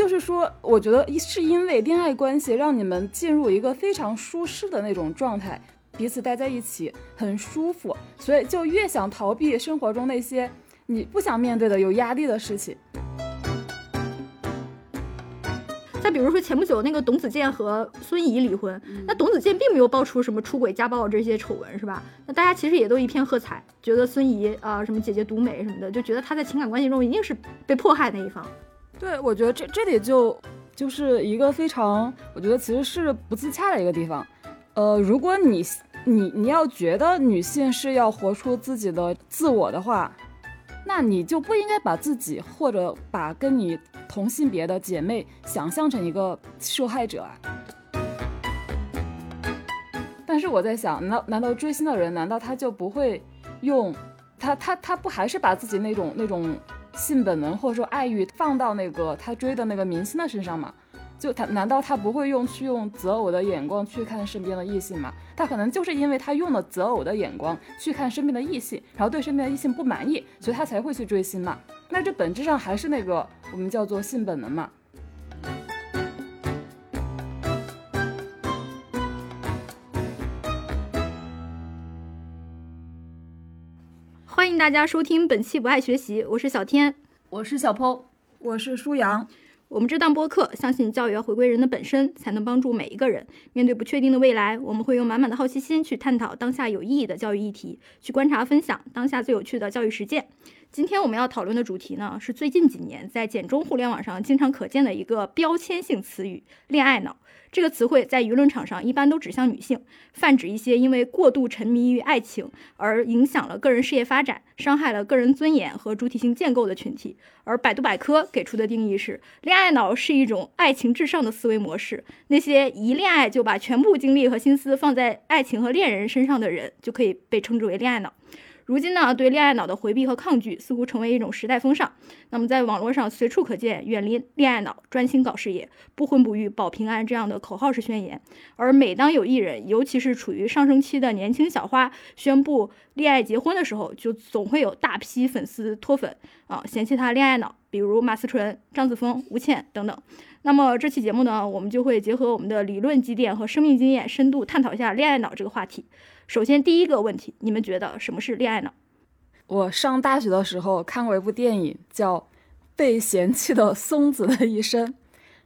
就是说，我觉得是因为恋爱关系让你们进入一个非常舒适的那种状态，彼此待在一起很舒服，所以就越想逃避生活中那些你不想面对的有压力的事情。再比如说前不久那个董子健和孙怡离婚，那董子健并没有爆出什么出轨、家暴这些丑闻，是吧？那大家其实也都一片喝彩，觉得孙怡啊什么姐姐独美什么的，就觉得她在情感关系中一定是被迫害那一方。对，我觉得这这里就就是一个非常，我觉得其实是不自洽的一个地方。呃，如果你你你要觉得女性是要活出自己的自我的话，那你就不应该把自己或者把跟你同性别的姐妹想象成一个受害者啊。但是我在想，难难道追星的人难道他就不会用他他他不还是把自己那种那种。性本能或者说爱欲放到那个他追的那个明星的身上嘛？就他难道他不会用去用择偶的眼光去看身边的异性吗？他可能就是因为他用了择偶的眼光去看身边的异性，然后对身边的异性不满意，所以他才会去追星嘛？那这本质上还是那个我们叫做性本能嘛？欢迎大家收听本期不爱学习，我是小天，我是小剖，我是舒阳。我们这档播客相信教育要回归人的本身，才能帮助每一个人面对不确定的未来。我们会用满满的好奇心去探讨当下有意义的教育议题，去观察分享当下最有趣的教育实践。今天我们要讨论的主题呢，是最近几年在简中互联网上经常可见的一个标签性词语——恋爱脑。这个词汇在舆论场上一般都指向女性，泛指一些因为过度沉迷于爱情而影响了个人事业发展、伤害了个人尊严和主体性建构的群体。而百度百科给出的定义是：恋爱脑是一种爱情至上的思维模式。那些一恋爱就把全部精力和心思放在爱情和恋人身上的人，就可以被称之为恋爱脑。如今呢，对恋爱脑的回避和抗拒似乎成为一种时代风尚。那么，在网络上随处可见“远离恋爱脑，专心搞事业，不婚不育保平安”这样的口号式宣言。而每当有艺人，尤其是处于上升期的年轻小花宣布恋爱结婚的时候，就总会有大批粉丝脱粉啊，嫌弃他恋爱脑，比如马思纯、张子枫、吴倩等等。那么这期节目呢，我们就会结合我们的理论积淀和生命经验，深度探讨一下恋爱脑这个话题。首先，第一个问题，你们觉得什么是恋爱脑？我上大学的时候看过一部电影，叫《被嫌弃的松子的一生》，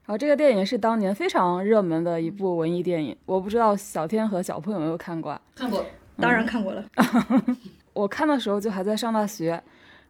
然后这个电影是当年非常热门的一部文艺电影。我不知道小天和小朋友有没有看过？啊看过，当然看过了。我看的时候就还在上大学，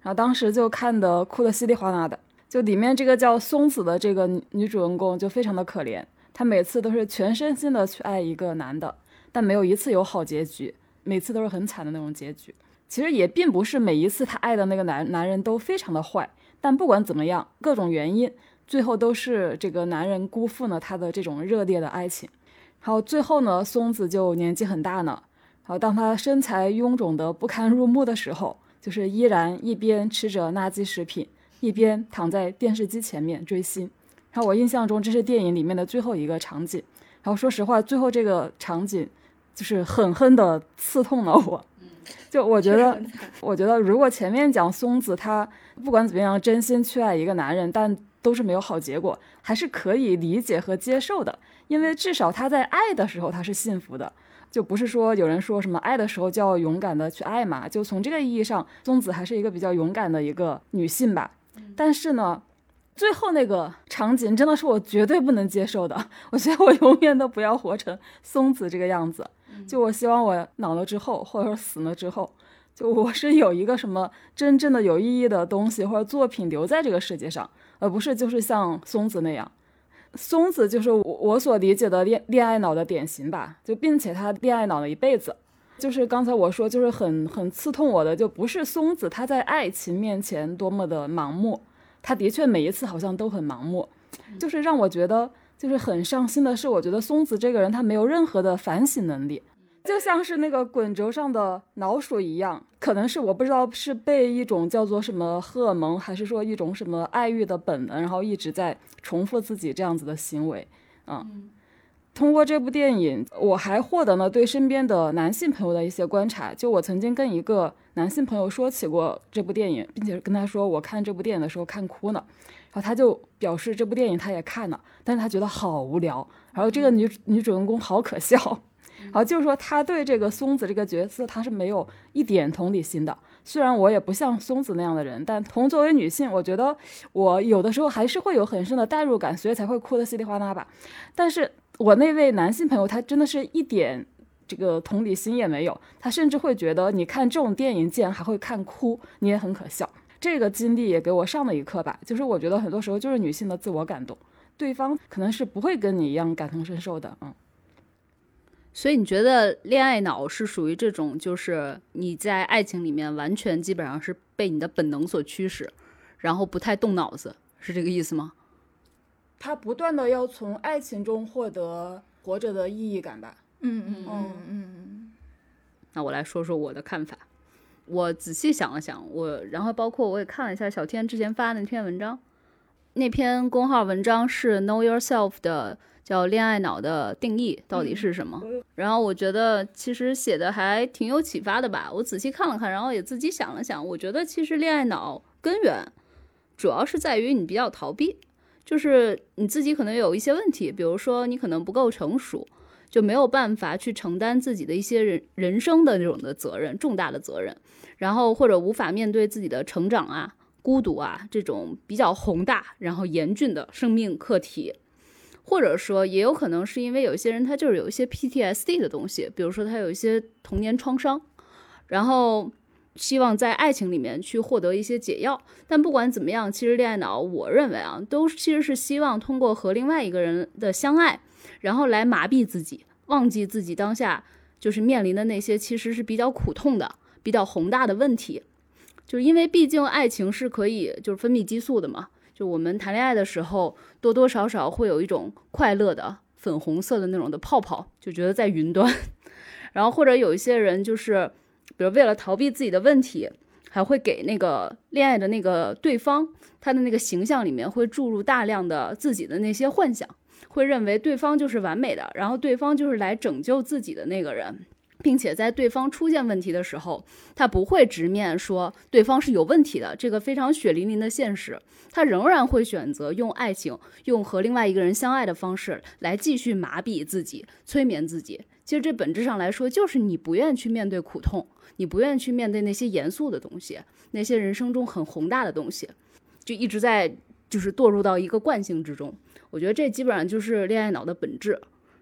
然后当时就看的哭的稀里哗啦的。就里面这个叫松子的这个女主人公就非常的可怜，她每次都是全身心的去爱一个男的。但没有一次有好结局，每次都是很惨的那种结局。其实也并不是每一次她爱的那个男男人都非常的坏，但不管怎么样，各种原因，最后都是这个男人辜负了她的这种热烈的爱情。然后最后呢，松子就年纪很大呢，然后当她身材臃肿的不堪入目的时候，就是依然一边吃着垃圾食品，一边躺在电视机前面追星。然后我印象中这是电影里面的最后一个场景。然后说实话，最后这个场景。就是狠狠地刺痛了我，就我觉得，我觉得如果前面讲松子她不管怎么样真心去爱一个男人，但都是没有好结果，还是可以理解和接受的，因为至少她在爱的时候她是幸福的，就不是说有人说什么爱的时候就要勇敢的去爱嘛，就从这个意义上，松子还是一个比较勇敢的一个女性吧。但是呢，最后那个场景真的是我绝对不能接受的，我觉得我永远都不要活成松子这个样子。就我希望我老了之后，或者说死了之后，就我是有一个什么真正的有意义的东西或者作品留在这个世界上，而不是就是像松子那样。松子就是我我所理解的恋恋爱脑的典型吧，就并且他恋爱脑了一辈子。就是刚才我说，就是很很刺痛我的，就不是松子他在爱情面前多么的盲目，他的确每一次好像都很盲目，就是让我觉得。就是很伤心的是，我觉得松子这个人他没有任何的反省能力，就像是那个滚轴上的老鼠一样。可能是我不知道是被一种叫做什么荷尔蒙，还是说一种什么爱欲的本能，然后一直在重复自己这样子的行为。嗯，通过这部电影，我还获得了对身边的男性朋友的一些观察。就我曾经跟一个男性朋友说起过这部电影，并且跟他说我看这部电影的时候看哭了，然后他就表示这部电影他也看了，但是他觉得好无聊，然后这个女女主人公好可笑，然后就是说他对这个松子这个角色他是没有一点同理心的。虽然我也不像松子那样的人，但同作为女性，我觉得我有的时候还是会有很深的代入感，所以才会哭得稀里哗啦吧。但是。我那位男性朋友，他真的是一点这个同理心也没有，他甚至会觉得你看这种电影竟然还会看哭，你也很可笑。这个经历也给我上了一课吧，就是我觉得很多时候就是女性的自我感动，对方可能是不会跟你一样感同身受的，嗯。所以你觉得恋爱脑是属于这种，就是你在爱情里面完全基本上是被你的本能所驱使，然后不太动脑子，是这个意思吗？他不断的要从爱情中获得活着的意义感吧。嗯嗯嗯嗯。那我来说说我的看法。我仔细想了想，我然后包括我也看了一下小天之前发的那篇文章，那篇公号文章是 Know Yourself 的，叫恋爱脑的定义到底是什么？然后我觉得其实写的还挺有启发的吧。我仔细看了看，然后也自己想了想，我觉得其实恋爱脑根源主要是在于你比较逃避。就是你自己可能有一些问题，比如说你可能不够成熟，就没有办法去承担自己的一些人人生的这种的责任，重大的责任，然后或者无法面对自己的成长啊、孤独啊这种比较宏大然后严峻的生命课题，或者说也有可能是因为有些人他就是有一些 PTSD 的东西，比如说他有一些童年创伤，然后。希望在爱情里面去获得一些解药，但不管怎么样，其实恋爱脑，我认为啊，都其实是希望通过和另外一个人的相爱，然后来麻痹自己，忘记自己当下就是面临的那些其实是比较苦痛的、比较宏大的问题。就是因为毕竟爱情是可以就是分泌激素的嘛，就我们谈恋爱的时候多多少少会有一种快乐的粉红色的那种的泡泡，就觉得在云端，然后或者有一些人就是。比如为了逃避自己的问题，还会给那个恋爱的那个对方，他的那个形象里面会注入大量的自己的那些幻想，会认为对方就是完美的，然后对方就是来拯救自己的那个人，并且在对方出现问题的时候，他不会直面说对方是有问题的这个非常血淋淋的现实，他仍然会选择用爱情，用和另外一个人相爱的方式来继续麻痹自己，催眠自己。其实这本质上来说，就是你不愿去面对苦痛。你不愿去面对那些严肃的东西，那些人生中很宏大的东西，就一直在就是堕入到一个惯性之中。我觉得这基本上就是恋爱脑的本质。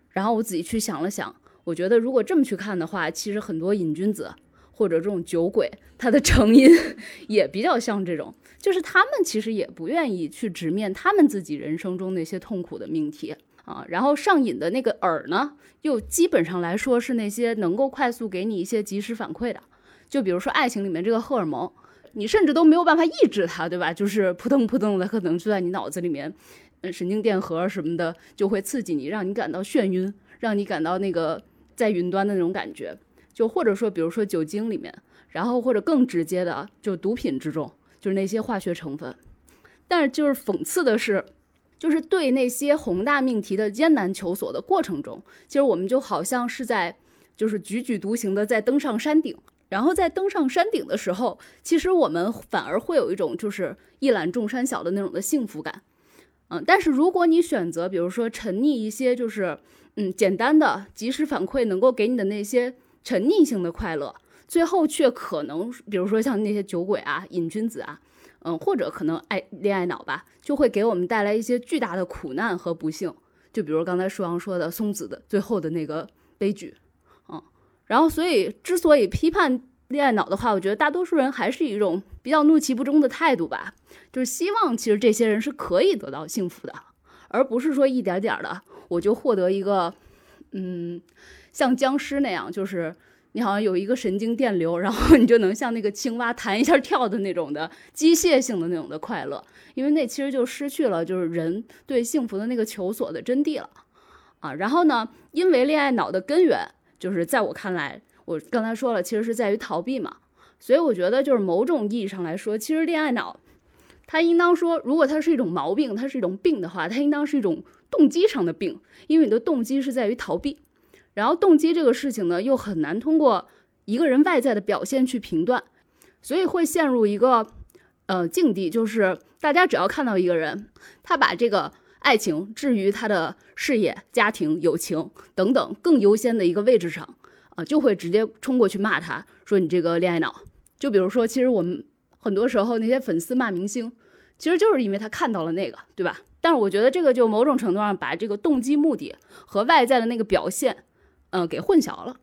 然后我自己去想了想，我觉得如果这么去看的话，其实很多瘾君子或者这种酒鬼，他的成因 也比较像这种，就是他们其实也不愿意去直面他们自己人生中那些痛苦的命题。啊，然后上瘾的那个饵呢，又基本上来说是那些能够快速给你一些及时反馈的，就比如说爱情里面这个荷尔蒙，你甚至都没有办法抑制它，对吧？就是扑腾扑腾的，可能就在你脑子里面，神经电荷什么的就会刺激你，让你感到眩晕，让你感到那个在云端的那种感觉。就或者说，比如说酒精里面，然后或者更直接的，就毒品之中，就是那些化学成分。但是就是讽刺的是。就是对那些宏大命题的艰难求索的过程中，其实我们就好像是在，就是踽踽独行的在登上山顶。然后在登上山顶的时候，其实我们反而会有一种就是一览众山小的那种的幸福感。嗯，但是如果你选择，比如说沉溺一些就是嗯简单的及时反馈能够给你的那些沉溺性的快乐，最后却可能，比如说像那些酒鬼啊、瘾君子啊。嗯，或者可能爱恋爱脑吧，就会给我们带来一些巨大的苦难和不幸。就比如刚才舒阳说的松子的最后的那个悲剧，嗯，然后所以之所以批判恋爱脑的话，我觉得大多数人还是一种比较怒其不争的态度吧，就是希望其实这些人是可以得到幸福的，而不是说一点点的我就获得一个，嗯，像僵尸那样就是。你好像有一个神经电流，然后你就能像那个青蛙弹一下跳的那种的机械性的那种的快乐，因为那其实就失去了就是人对幸福的那个求索的真谛了，啊，然后呢，因为恋爱脑的根源就是在我看来，我刚才说了，其实是在于逃避嘛，所以我觉得就是某种意义上来说，其实恋爱脑它应当说，如果它是一种毛病，它是一种病的话，它应当是一种动机上的病，因为你的动机是在于逃避。然后动机这个事情呢，又很难通过一个人外在的表现去评断，所以会陷入一个呃境地，就是大家只要看到一个人，他把这个爱情置于他的事业、家庭、友情等等更优先的一个位置上就会直接冲过去骂他，说你这个恋爱脑。就比如说，其实我们很多时候那些粉丝骂明星，其实就是因为他看到了那个，对吧？但是我觉得这个就某种程度上把这个动机、目的和外在的那个表现。嗯，给混淆了。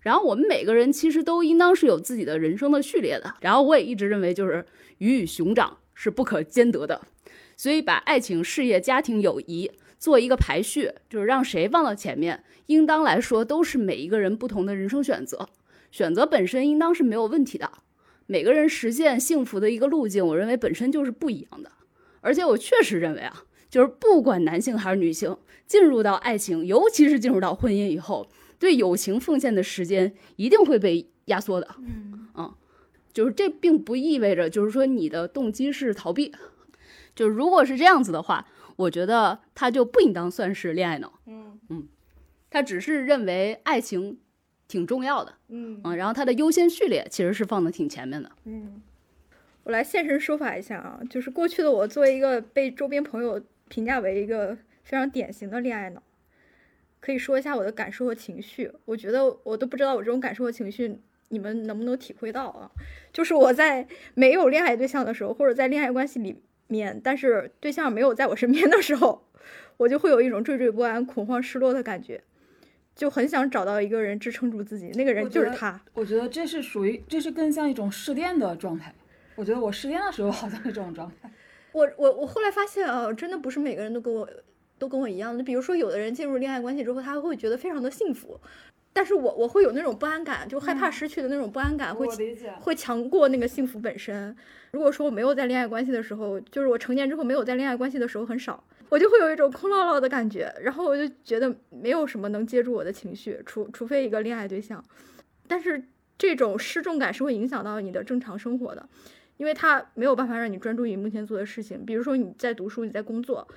然后我们每个人其实都应当是有自己的人生的序列的。然后我也一直认为，就是鱼与熊掌是不可兼得的。所以把爱情、事业、家庭、友谊做一个排序，就是让谁放到前面，应当来说都是每一个人不同的人生选择。选择本身应当是没有问题的。每个人实现幸福的一个路径，我认为本身就是不一样的。而且我确实认为啊，就是不管男性还是女性，进入到爱情，尤其是进入到婚姻以后。对友情奉献的时间一定会被压缩的，嗯嗯，就是这并不意味着就是说你的动机是逃避，就如果是这样子的话，我觉得他就不应当算是恋爱脑，嗯嗯，他只是认为爱情挺重要的，嗯嗯，然后他的优先序列其实是放的挺前面的，嗯，我来现身说法一下啊，就是过去的我作为一个被周边朋友评价为一个非常典型的恋爱脑。可以说一下我的感受和情绪，我觉得我都不知道我这种感受和情绪你们能不能体会到啊？就是我在没有恋爱对象的时候，或者在恋爱关系里面，但是对象没有在我身边的时候，我就会有一种惴惴不安、恐慌、失落的感觉，就很想找到一个人支撑住自己，那个人就是他。我觉得这是属于，这是更像一种失恋的状态。我觉得我失恋的时候好像是这种状态。我我我后来发现啊，真的不是每个人都跟我。都跟我一样的，比如说有的人进入恋爱关系之后，他会觉得非常的幸福，但是我我会有那种不安感，就害怕失去的那种不安感，会会强过那个幸福本身。如果说我没有在恋爱关系的时候，就是我成年之后没有在恋爱关系的时候很少，我就会有一种空落落的感觉，然后我就觉得没有什么能接住我的情绪，除除非一个恋爱对象。但是这种失重感是会影响到你的正常生活的，因为它没有办法让你专注于目前做的事情，比如说你在读书，你在工作。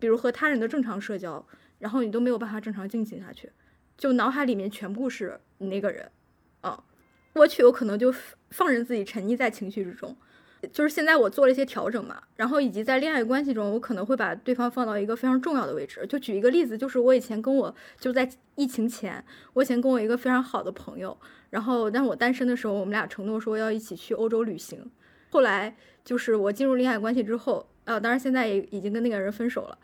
比如和他人的正常社交，然后你都没有办法正常进行下去，就脑海里面全部是你那个人，啊，我去，有可能就放任自己沉溺在情绪之中。就是现在我做了一些调整嘛，然后以及在恋爱关系中，我可能会把对方放到一个非常重要的位置。就举一个例子，就是我以前跟我就在疫情前，我以前跟我一个非常好的朋友，然后但我单身的时候，我们俩承诺说要一起去欧洲旅行。后来就是我进入恋爱关系之后。呃，当然现在也已经跟那个人分手了。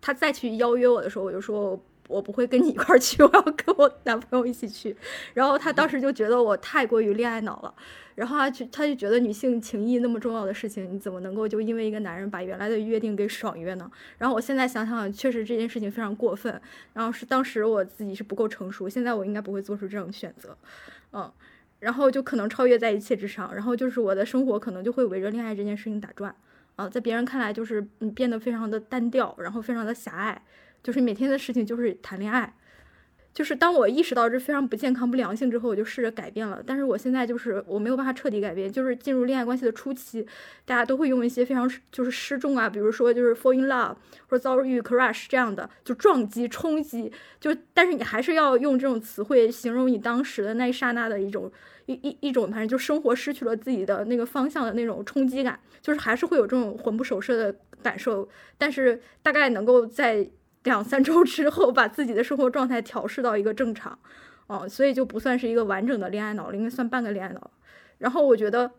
他再去邀约我的时候，我就说我不会跟你一块儿去，我要跟我男朋友一起去。然后他当时就觉得我太过于恋爱脑了，然后他就他就觉得女性情谊那么重要的事情，你怎么能够就因为一个男人把原来的约定给爽约呢？然后我现在想想，确实这件事情非常过分。然后是当时我自己是不够成熟，现在我应该不会做出这种选择，嗯，然后就可能超越在一切之上，然后就是我的生活可能就会围着恋爱这件事情打转。啊，在别人看来就是你变得非常的单调，然后非常的狭隘，就是每天的事情就是谈恋爱。就是当我意识到这非常不健康、不良性之后，我就试着改变了。但是我现在就是我没有办法彻底改变。就是进入恋爱关系的初期，大家都会用一些非常就是失重啊，比如说就是 fall in love 或者遭遇 crush 这样的，就撞击、冲击。就但是你还是要用这种词汇形容你当时的那一刹那的一种一一一种，反正就生活失去了自己的那个方向的那种冲击感，就是还是会有这种魂不守舍的感受。但是大概能够在。两三周之后，把自己的生活状态调试到一个正常，哦，所以就不算是一个完整的恋爱脑了，应该算半个恋爱脑。然后我觉得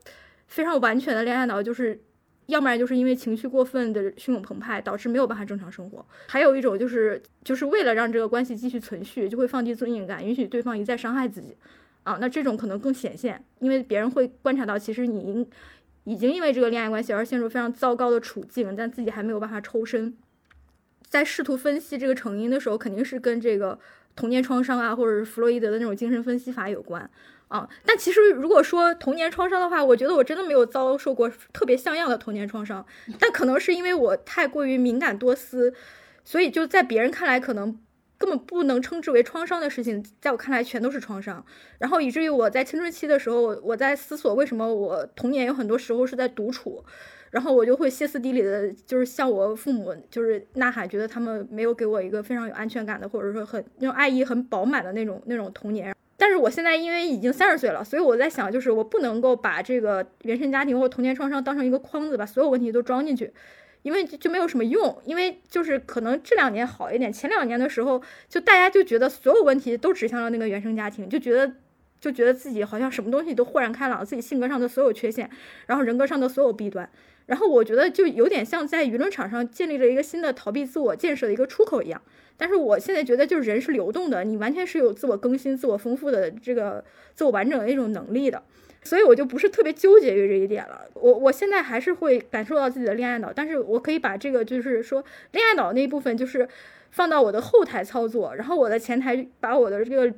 非常完全的恋爱脑，就是要不然就是因为情绪过分的汹涌澎湃，导致没有办法正常生活；还有一种就是就是为了让这个关系继续存续，就会放低尊严感，允许对方一再伤害自己。啊，那这种可能更显现，因为别人会观察到，其实你已经因为这个恋爱关系而陷入非常糟糕的处境，但自己还没有办法抽身。在试图分析这个成因的时候，肯定是跟这个童年创伤啊，或者是弗洛伊德的那种精神分析法有关啊。但其实如果说童年创伤的话，我觉得我真的没有遭受过特别像样的童年创伤。但可能是因为我太过于敏感多思，所以就在别人看来可能根本不能称之为创伤的事情，在我看来全都是创伤。然后以至于我在青春期的时候，我在思索为什么我童年有很多时候是在独处。然后我就会歇斯底里的，就是向我父母就是呐喊，觉得他们没有给我一个非常有安全感的，或者说很那种爱意很饱满的那种那种童年。但是我现在因为已经三十岁了，所以我在想，就是我不能够把这个原生家庭或童年创伤当成一个框子，把所有问题都装进去，因为就没有什么用。因为就是可能这两年好一点，前两年的时候，就大家就觉得所有问题都指向了那个原生家庭，就觉得就觉得自己好像什么东西都豁然开朗，自己性格上的所有缺陷，然后人格上的所有弊端，然后我觉得就有点像在舆论场上建立了一个新的逃避自我建设的一个出口一样。但是我现在觉得，就是人是流动的，你完全是有自我更新、自我丰富的这个自我完整的一种能力的，所以我就不是特别纠结于这一点了。我我现在还是会感受到自己的恋爱脑，但是我可以把这个就是说恋爱脑那一部分就是放到我的后台操作，然后我的前台把我的这个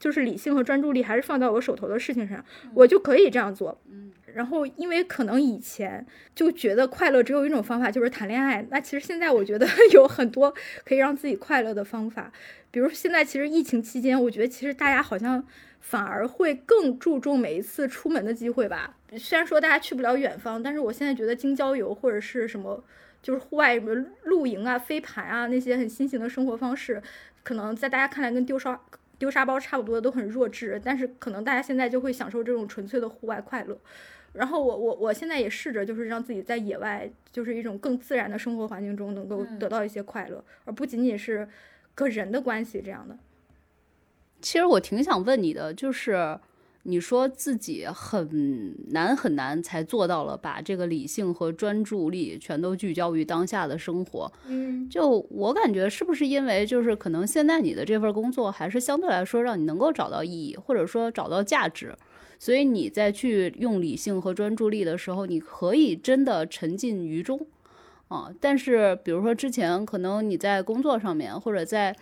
就是理性和专注力还是放到我手头的事情上，我就可以这样做。嗯。然后，因为可能以前就觉得快乐只有一种方法，就是谈恋爱。那其实现在我觉得 有很多可以让自己快乐的方法。比如现在其实疫情期间，我觉得其实大家好像反而会更注重每一次出门的机会吧。虽然说大家去不了远方，但是我现在觉得京郊游或者是什么，就是户外什么露营啊、飞盘啊那些很新型的生活方式，可能在大家看来跟丢沙丢沙包差不多，都很弱智。但是可能大家现在就会享受这种纯粹的户外快乐。然后我我我现在也试着，就是让自己在野外，就是一种更自然的生活环境中，能够得到一些快乐，而不仅仅是跟人的关系这样的。其实我挺想问你的，就是你说自己很难很难才做到了把这个理性和专注力全都聚焦于当下的生活。嗯，就我感觉是不是因为就是可能现在你的这份工作还是相对来说让你能够找到意义，或者说找到价值。所以你在去用理性和专注力的时候，你可以真的沉浸于中，啊！但是比如说之前可能你在工作上面，或者在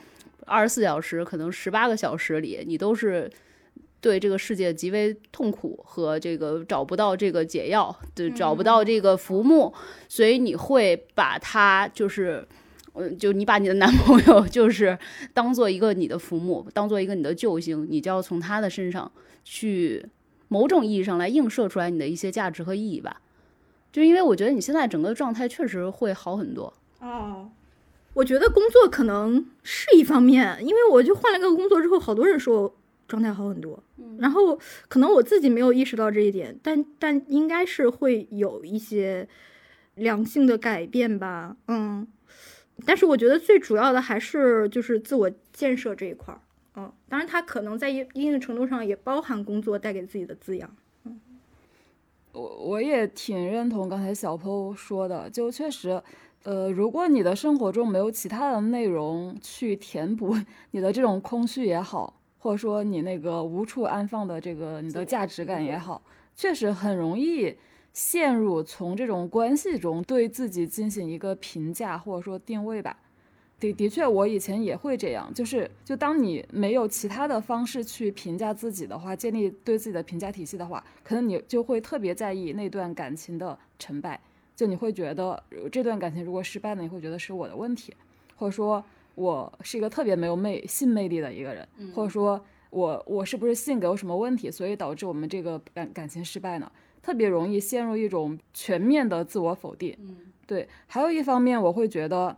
二十四小时，可能十八个小时里，你都是对这个世界极为痛苦和这个找不到这个解药，对，找不到这个浮木，所以你会把他就是，嗯，就你把你的男朋友就是当做一个你的浮木，当做一个你的救星，你就要从他的身上去。某种意义上来映射出来你的一些价值和意义吧，就因为我觉得你现在整个状态确实会好很多。哦，我觉得工作可能是一方面，因为我就换了个工作之后，好多人说我状态好很多。嗯，然后可能我自己没有意识到这一点，但但应该是会有一些良性的改变吧。嗯，但是我觉得最主要的还是就是自我建设这一块儿。嗯，当然，他可能在一一定程度上也包含工作带给自己的滋养。嗯，我我也挺认同刚才小 PO 说的，就确实，呃，如果你的生活中没有其他的内容去填补 你的这种空虚也好，或者说你那个无处安放的这个你的价值感也好，确实很容易陷入从这种关系中对自己进行一个评价或者说定位吧。的的确，我以前也会这样，就是就当你没有其他的方式去评价自己的话，建立对自己的评价体系的话，可能你就会特别在意那段感情的成败，就你会觉得这段感情如果失败了，你会觉得是我的问题，或者说我是一个特别没有魅性魅力的一个人，或者说我我是不是性格有什么问题，所以导致我们这个感感情失败呢？特别容易陷入一种全面的自我否定。嗯，对，还有一方面我会觉得。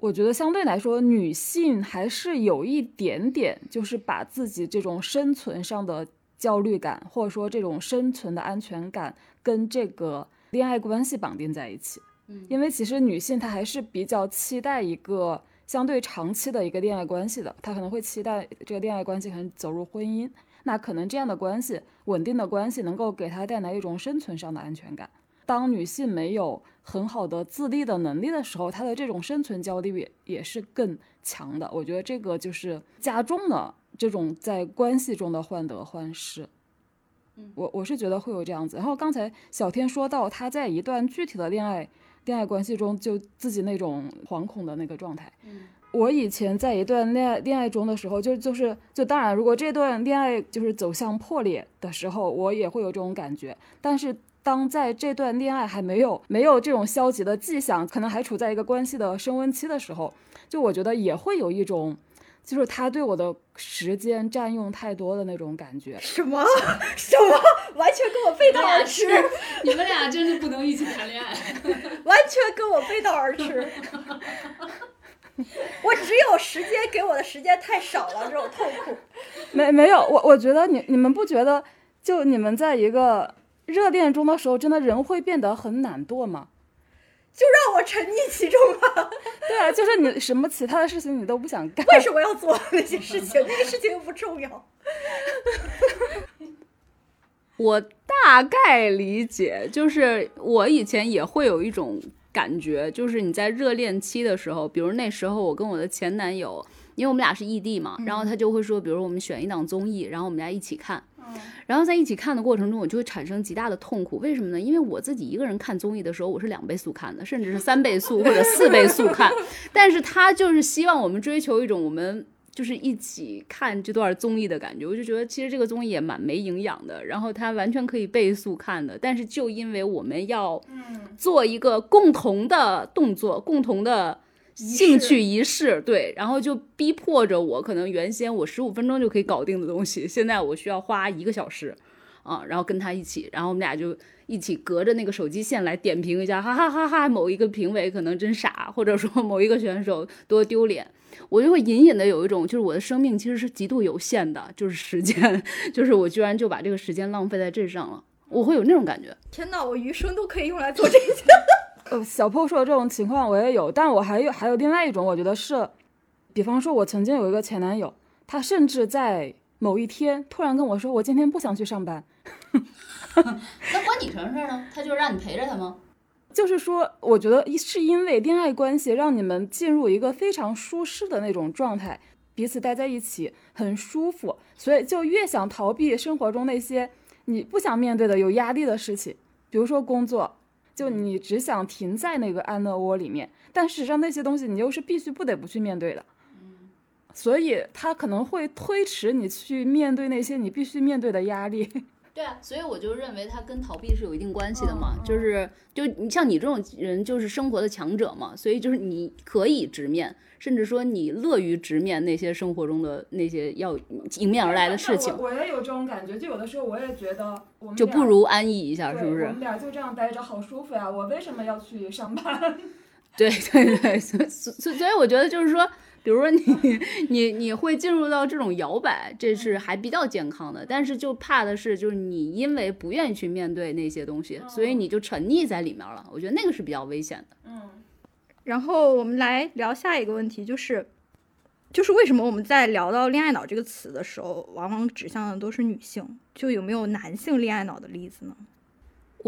我觉得相对来说，女性还是有一点点，就是把自己这种生存上的焦虑感，或者说这种生存的安全感，跟这个恋爱关系绑定在一起。嗯，因为其实女性她还是比较期待一个相对长期的一个恋爱关系的，他可能会期待这个恋爱关系可能走入婚姻，那可能这样的关系，稳定的关系能够给他带来一种生存上的安全感。当女性没有很好的自立的能力的时候，她的这种生存焦虑也也是更强的。我觉得这个就是加重了这种在关系中的患得患失。嗯我我是觉得会有这样子。然后刚才小天说到他在一段具体的恋爱恋爱关系中，就自己那种惶恐的那个状态。嗯我以前在一段恋爱恋爱中的时候，就就是就当然，如果这段恋爱就是走向破裂的时候，我也会有这种感觉，但是。当在这段恋爱还没有没有这种消极的迹象，可能还处在一个关系的升温期的时候，就我觉得也会有一种就是他对我的时间占用太多的那种感觉。什么 什么，完全跟我背道而驰，你们俩真的不能一起谈恋爱。完全跟我背道而驰。我只有时间给我的时间太少了，这种痛苦。没没有，我我觉得你你们不觉得，就你们在一个热恋中的时候，真的人会变得很懒惰吗？就让我沉溺其中吧。对啊，就是你什么其他的事情你都不想干。为什么要做那些事情？那个事情又不重要。我大概理解，就是我以前也会有一种感觉，就是你在热恋期的时候，比如那时候我跟我的前男友，因为我们俩是异地嘛，然后他就会说，比如我们选一档综艺，然后我们俩一起看，然后在一起看的过程中，我就会产生极大的痛苦。为什么呢？因为我自己一个人看综艺的时候，我是两倍速看的，甚至是三倍速或者四倍速看，但是他就是希望我们追求一种我们。就是一起看这段综艺的感觉，我就觉得其实这个综艺也蛮没营养的。然后它完全可以倍速看的，但是就因为我们要做一个共同的动作、共同的兴趣仪式，对，然后就逼迫着我，可能原先我十五分钟就可以搞定的东西，现在我需要花一个小时啊，然后跟他一起，然后我们俩就一起隔着那个手机线来点评一下，哈哈哈哈！某一个评委可能真傻，或者说某一个选手多丢脸。我就会隐隐的有一种，就是我的生命其实是极度有限的，就是时间，就是我居然就把这个时间浪费在这上了，我会有那种感觉。天呐，我余生都可以用来做这些。呃，小破说的这种情况我也有，但我还有还有另外一种，我觉得是，比方说，我曾经有一个前男友，他甚至在某一天突然跟我说，我今天不想去上班。那关你什么事呢？他就是让你陪着他吗？就是说，我觉得是因为恋爱关系让你们进入一个非常舒适的那种状态，彼此待在一起很舒服，所以就越想逃避生活中那些你不想面对的有压力的事情，比如说工作，就你只想停在那个安乐窝里面，但事实上那些东西你又是必须不得不去面对的，所以他可能会推迟你去面对那些你必须面对的压力。对啊，所以我就认为它跟逃避是有一定关系的嘛，就是就你像你这种人就是生活的强者嘛，所以就是你可以直面，甚至说你乐于直面那些生活中的那些要迎面而来的事情。我也有这种感觉，就有的时候我也觉得，就不如安逸一下，是不是？我们俩就这样待着好舒服呀，我为什么要去上班？对对对，所所所以我觉得就是说。比如说你 你你会进入到这种摇摆，这是还比较健康的，但是就怕的是，就是你因为不愿意去面对那些东西，所以你就沉溺在里面了。我觉得那个是比较危险的。嗯，然后我们来聊下一个问题，就是就是为什么我们在聊到恋爱脑这个词的时候，往往指向的都是女性？就有没有男性恋爱脑的例子呢？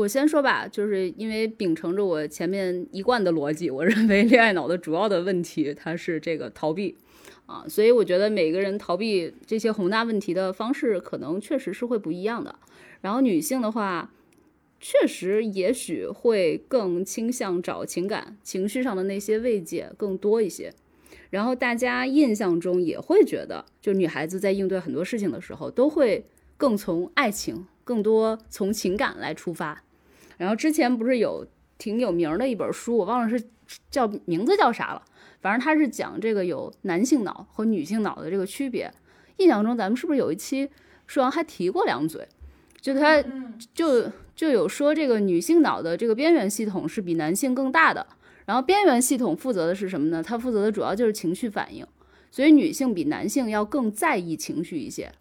我先说吧，就是因为秉承着我前面一贯的逻辑，我认为 恋爱脑的主要的问题它是这个逃避啊，所以我觉得每个人逃避这些宏大问题的方式可能确实是会不一样的。然后女性的话，确实也许会更倾向找情感、情绪上的那些慰藉更多一些。然后大家印象中也会觉得，就女孩子在应对很多事情的时候，都会更从爱情。更多从情感来出发，然后之前不是有挺有名的一本书，我忘了是叫名字叫啥了，反正他是讲这个有男性脑和女性脑的这个区别。印象中咱们是不是有一期说完还提过两嘴？就他就就有说这个女性脑的这个边缘系统是比男性更大的，然后边缘系统负责的是什么呢？它负责的主要就是情绪反应，所以女性比男性要更在意情绪一些。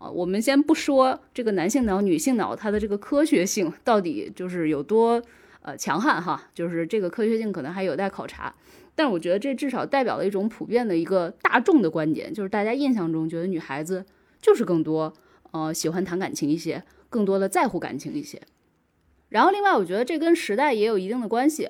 啊，我们先不说这个男性脑、女性脑它的这个科学性到底就是有多呃强悍哈，就是这个科学性可能还有待考察。但是我觉得这至少代表了一种普遍的一个大众的观点，就是大家印象中觉得女孩子就是更多呃喜欢谈感情一些，更多的在乎感情一些。然后另外我觉得这跟时代也有一定的关系，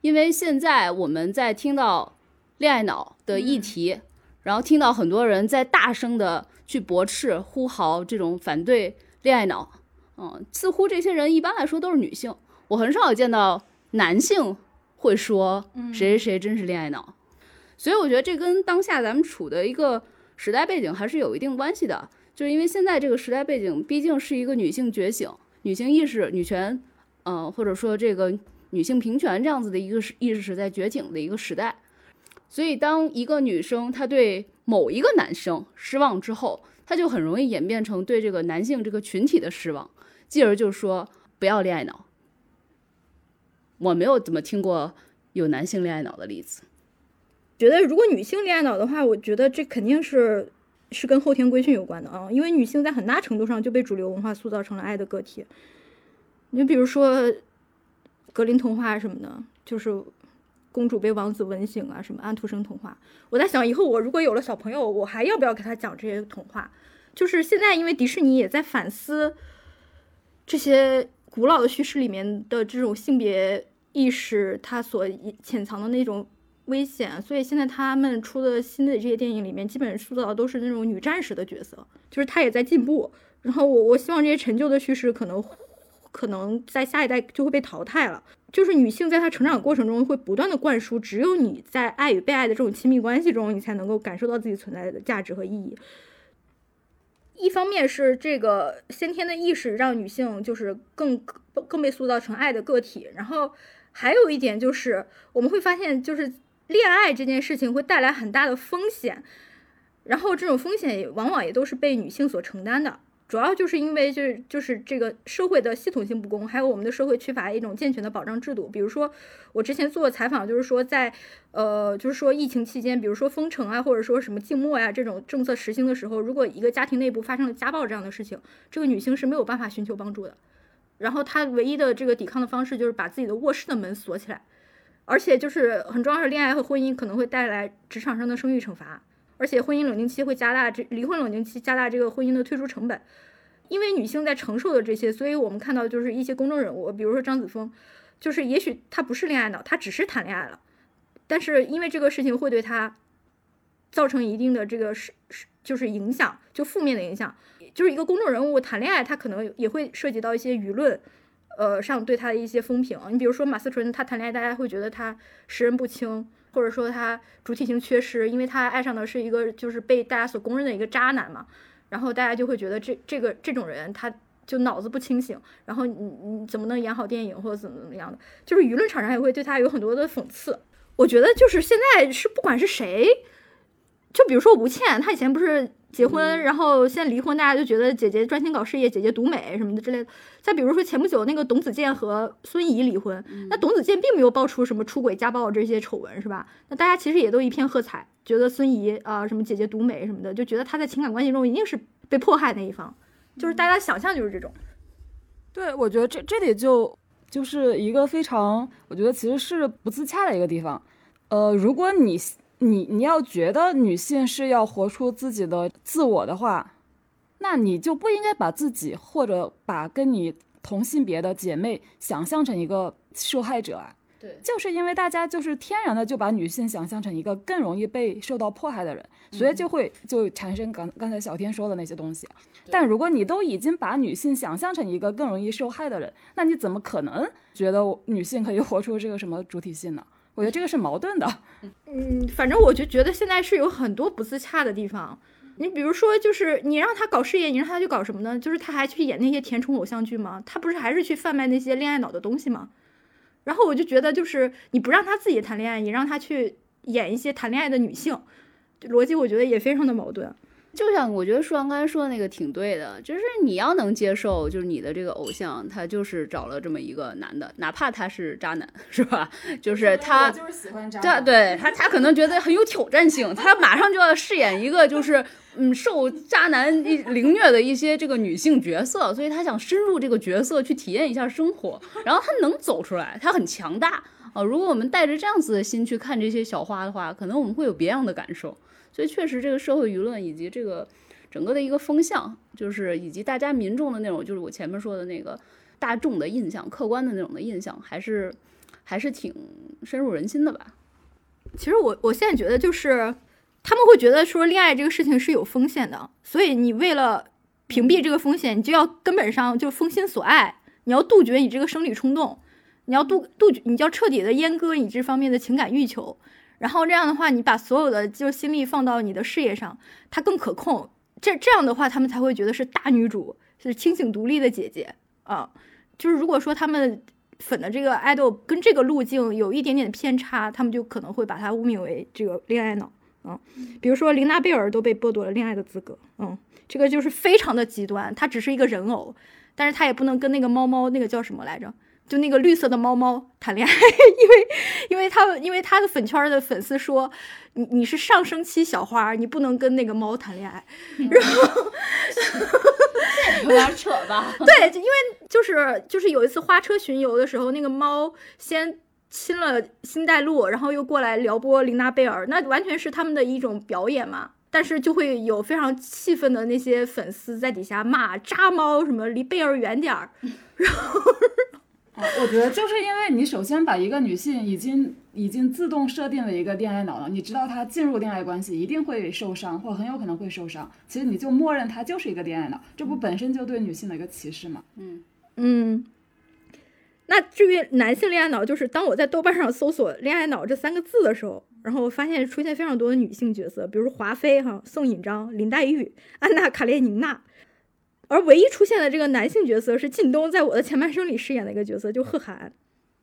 因为现在我们在听到恋爱脑的议题，然后听到很多人在大声的。去驳斥、呼嚎这种反对恋爱脑，嗯，似乎这些人一般来说都是女性，我很少见到男性会说谁谁谁真是恋爱脑，所以我觉得这跟当下咱们处的一个时代背景还是有一定关系的，就是因为现在这个时代背景毕竟是一个女性觉醒、女性意识、女权，嗯，或者说这个女性平权这样子的一个意识在觉醒的一个时代，所以当一个女生她对某一个男生失望之后，他就很容易演变成对这个男性这个群体的失望，继而就说不要恋爱脑。我没有怎么听过有男性恋爱脑的例子。觉得如果女性恋爱脑的话，我觉得这肯定是是跟后天规训有关的啊，因为女性在很大程度上就被主流文化塑造成了爱的个体。你比如说格林童话什么的，就是公主被王子吻醒啊，什么安徒生童话。我在想，以后我如果有了小朋友，我还要不要给他讲这些童话？就是现在，因为迪士尼也在反思这些古老的叙事里面的这种性别意识，它所潜藏的那种危险，所以现在他们出的新的这些电影里面，基本塑造的都是那种女战士的角色，就是她也在进步。然后我我希望这些陈旧的叙事可能可能在下一代就会被淘汰了。就是女性在她成长过程中会不断的灌输，只有你在爱与被爱的这种亲密关系中，你才能够感受到自己存在的价值和意义。一方面是这个先天的意识让女性就是更更被塑造成爱的个体，然后还有一点就是我们会发现，就是恋爱这件事情会带来很大的风险，然后这种风险也往往也都是被女性所承担的。主要就是因为就是就是这个社会的系统性不公，还有我们的社会缺乏一种健全的保障制度。比如说，我之前做的采访就是说，在呃，就是说疫情期间，比如说封城啊，或者说什么静默呀这种政策实行的时候，如果一个家庭内部发生了家暴这样的事情，这个女性是没有办法寻求帮助的。然后她唯一的这个抵抗的方式就是把自己的卧室的门锁起来，而且就是很重要是恋爱和婚姻可能会带来职场上的生育惩罚。而且婚姻冷静期会加大这离婚冷静期加大这个婚姻的退出成本，因为女性在承受的这些，所以我们看到就是一些公众人物，比如说张子枫，就是也许他不是恋爱脑，他只是谈恋爱了，但是因为这个事情会对他造成一定的这个是是就是影响，就负面的影响，就是一个公众人物谈恋爱，他可能也会涉及到一些舆论，呃上对他的一些风评。你比如说马思纯，他谈恋爱，大家会觉得他识人不清。或者说他主体性缺失，因为他爱上的是一个就是被大家所公认的一个渣男嘛，然后大家就会觉得这这个这种人他就脑子不清醒，然后你你怎么能演好电影或者怎么怎么样的，就是舆论场上也会对他有很多的讽刺。我觉得就是现在是不管是谁，就比如说吴倩，她以前不是。结婚，然后现在离婚，大家就觉得姐姐专心搞事业，姐姐独美什么的之类的。再比如说前不久那个董子健和孙怡离婚，那董子健并没有爆出什么出轨、家暴这些丑闻，是吧？那大家其实也都一片喝彩，觉得孙怡啊什么姐姐独美什么的，就觉得她在情感关系中一定是被迫害那一方，就是大家想象就是这种。对，我觉得这这里就就是一个非常，我觉得其实是不自洽的一个地方。呃，如果你。你你要觉得女性是要活出自己的自我的话，那你就不应该把自己或者把跟你同性别的姐妹想象成一个受害者啊。对，就是因为大家就是天然的就把女性想象成一个更容易被受到迫害的人，所以就会就产生刚刚才小天说的那些东西。但如果你都已经把女性想象成一个更容易受害的人，那你怎么可能觉得女性可以活出这个什么主体性呢？我觉得这个是矛盾的，嗯，反正我就觉得现在是有很多不自洽的地方。你比如说，就是你让他搞事业，你让他去搞什么呢？就是他还去演那些甜宠偶像剧吗？他不是还是去贩卖那些恋爱脑的东西吗？然后我就觉得，就是你不让他自己谈恋爱，你让他去演一些谈恋爱的女性，逻辑我觉得也非常的矛盾。就像我觉得舒阳刚才说的那个挺对的，就是你要能接受，就是你的这个偶像他就是找了这么一个男的，哪怕他是渣男，是吧？就是他就是喜欢渣男，对他他可能觉得很有挑战性，他马上就要饰演一个就是嗯受渣男凌虐的一些这个女性角色，所以他想深入这个角色去体验一下生活，然后他能走出来，他很强大啊。如果我们带着这样子的心去看这些小花的话，可能我们会有别样的感受。所以确实，这个社会舆论以及这个整个的一个风向，就是以及大家民众的那种，就是我前面说的那个大众的印象、客观的那种的印象，还是还是挺深入人心的吧。其实我我现在觉得，就是他们会觉得说恋爱这个事情是有风险的，所以你为了屏蔽这个风险，你就要根本上就封心锁爱，你要杜绝你这个生理冲动，你要杜杜绝，你要彻底的阉割你这方面的情感欲求。然后这样的话，你把所有的就是心力放到你的事业上，它更可控。这这样的话，他们才会觉得是大女主，是清醒独立的姐姐啊。就是如果说他们粉的这个爱豆跟这个路径有一点点偏差，他们就可能会把她污名为这个恋爱脑。嗯，比如说琳娜贝尔都被剥夺了恋爱的资格，嗯，这个就是非常的极端。他只是一个人偶，但是他也不能跟那个猫猫，那个叫什么来着？就那个绿色的猫猫谈恋爱，因为，因为他，因为他的粉圈的粉丝说，你你是上升期小花，你不能跟那个猫谈恋爱。然后，有点扯吧？对，因为就是就是有一次花车巡游的时候，那个猫先亲了星黛露，然后又过来撩拨琳娜贝尔，那完全是他们的一种表演嘛。但是就会有非常气愤的那些粉丝在底下骂渣猫什么，离贝尔远点儿，然后。我觉得就是因为你首先把一个女性已经已经自动设定了一个恋爱脑了，你知道她进入恋爱关系一定会受伤，或很有可能会受伤，其实你就默认她就是一个恋爱脑，这不本身就对女性的一个歧视吗？嗯嗯。那至于男性恋爱脑，就是当我在豆瓣上搜索“恋爱脑”这三个字的时候，然后我发现出现非常多的女性角色，比如华妃、哈宋引章、林黛玉、安娜·卡列宁娜。而唯一出现的这个男性角色是靳东在我的前半生里饰演的一个角色，就贺涵，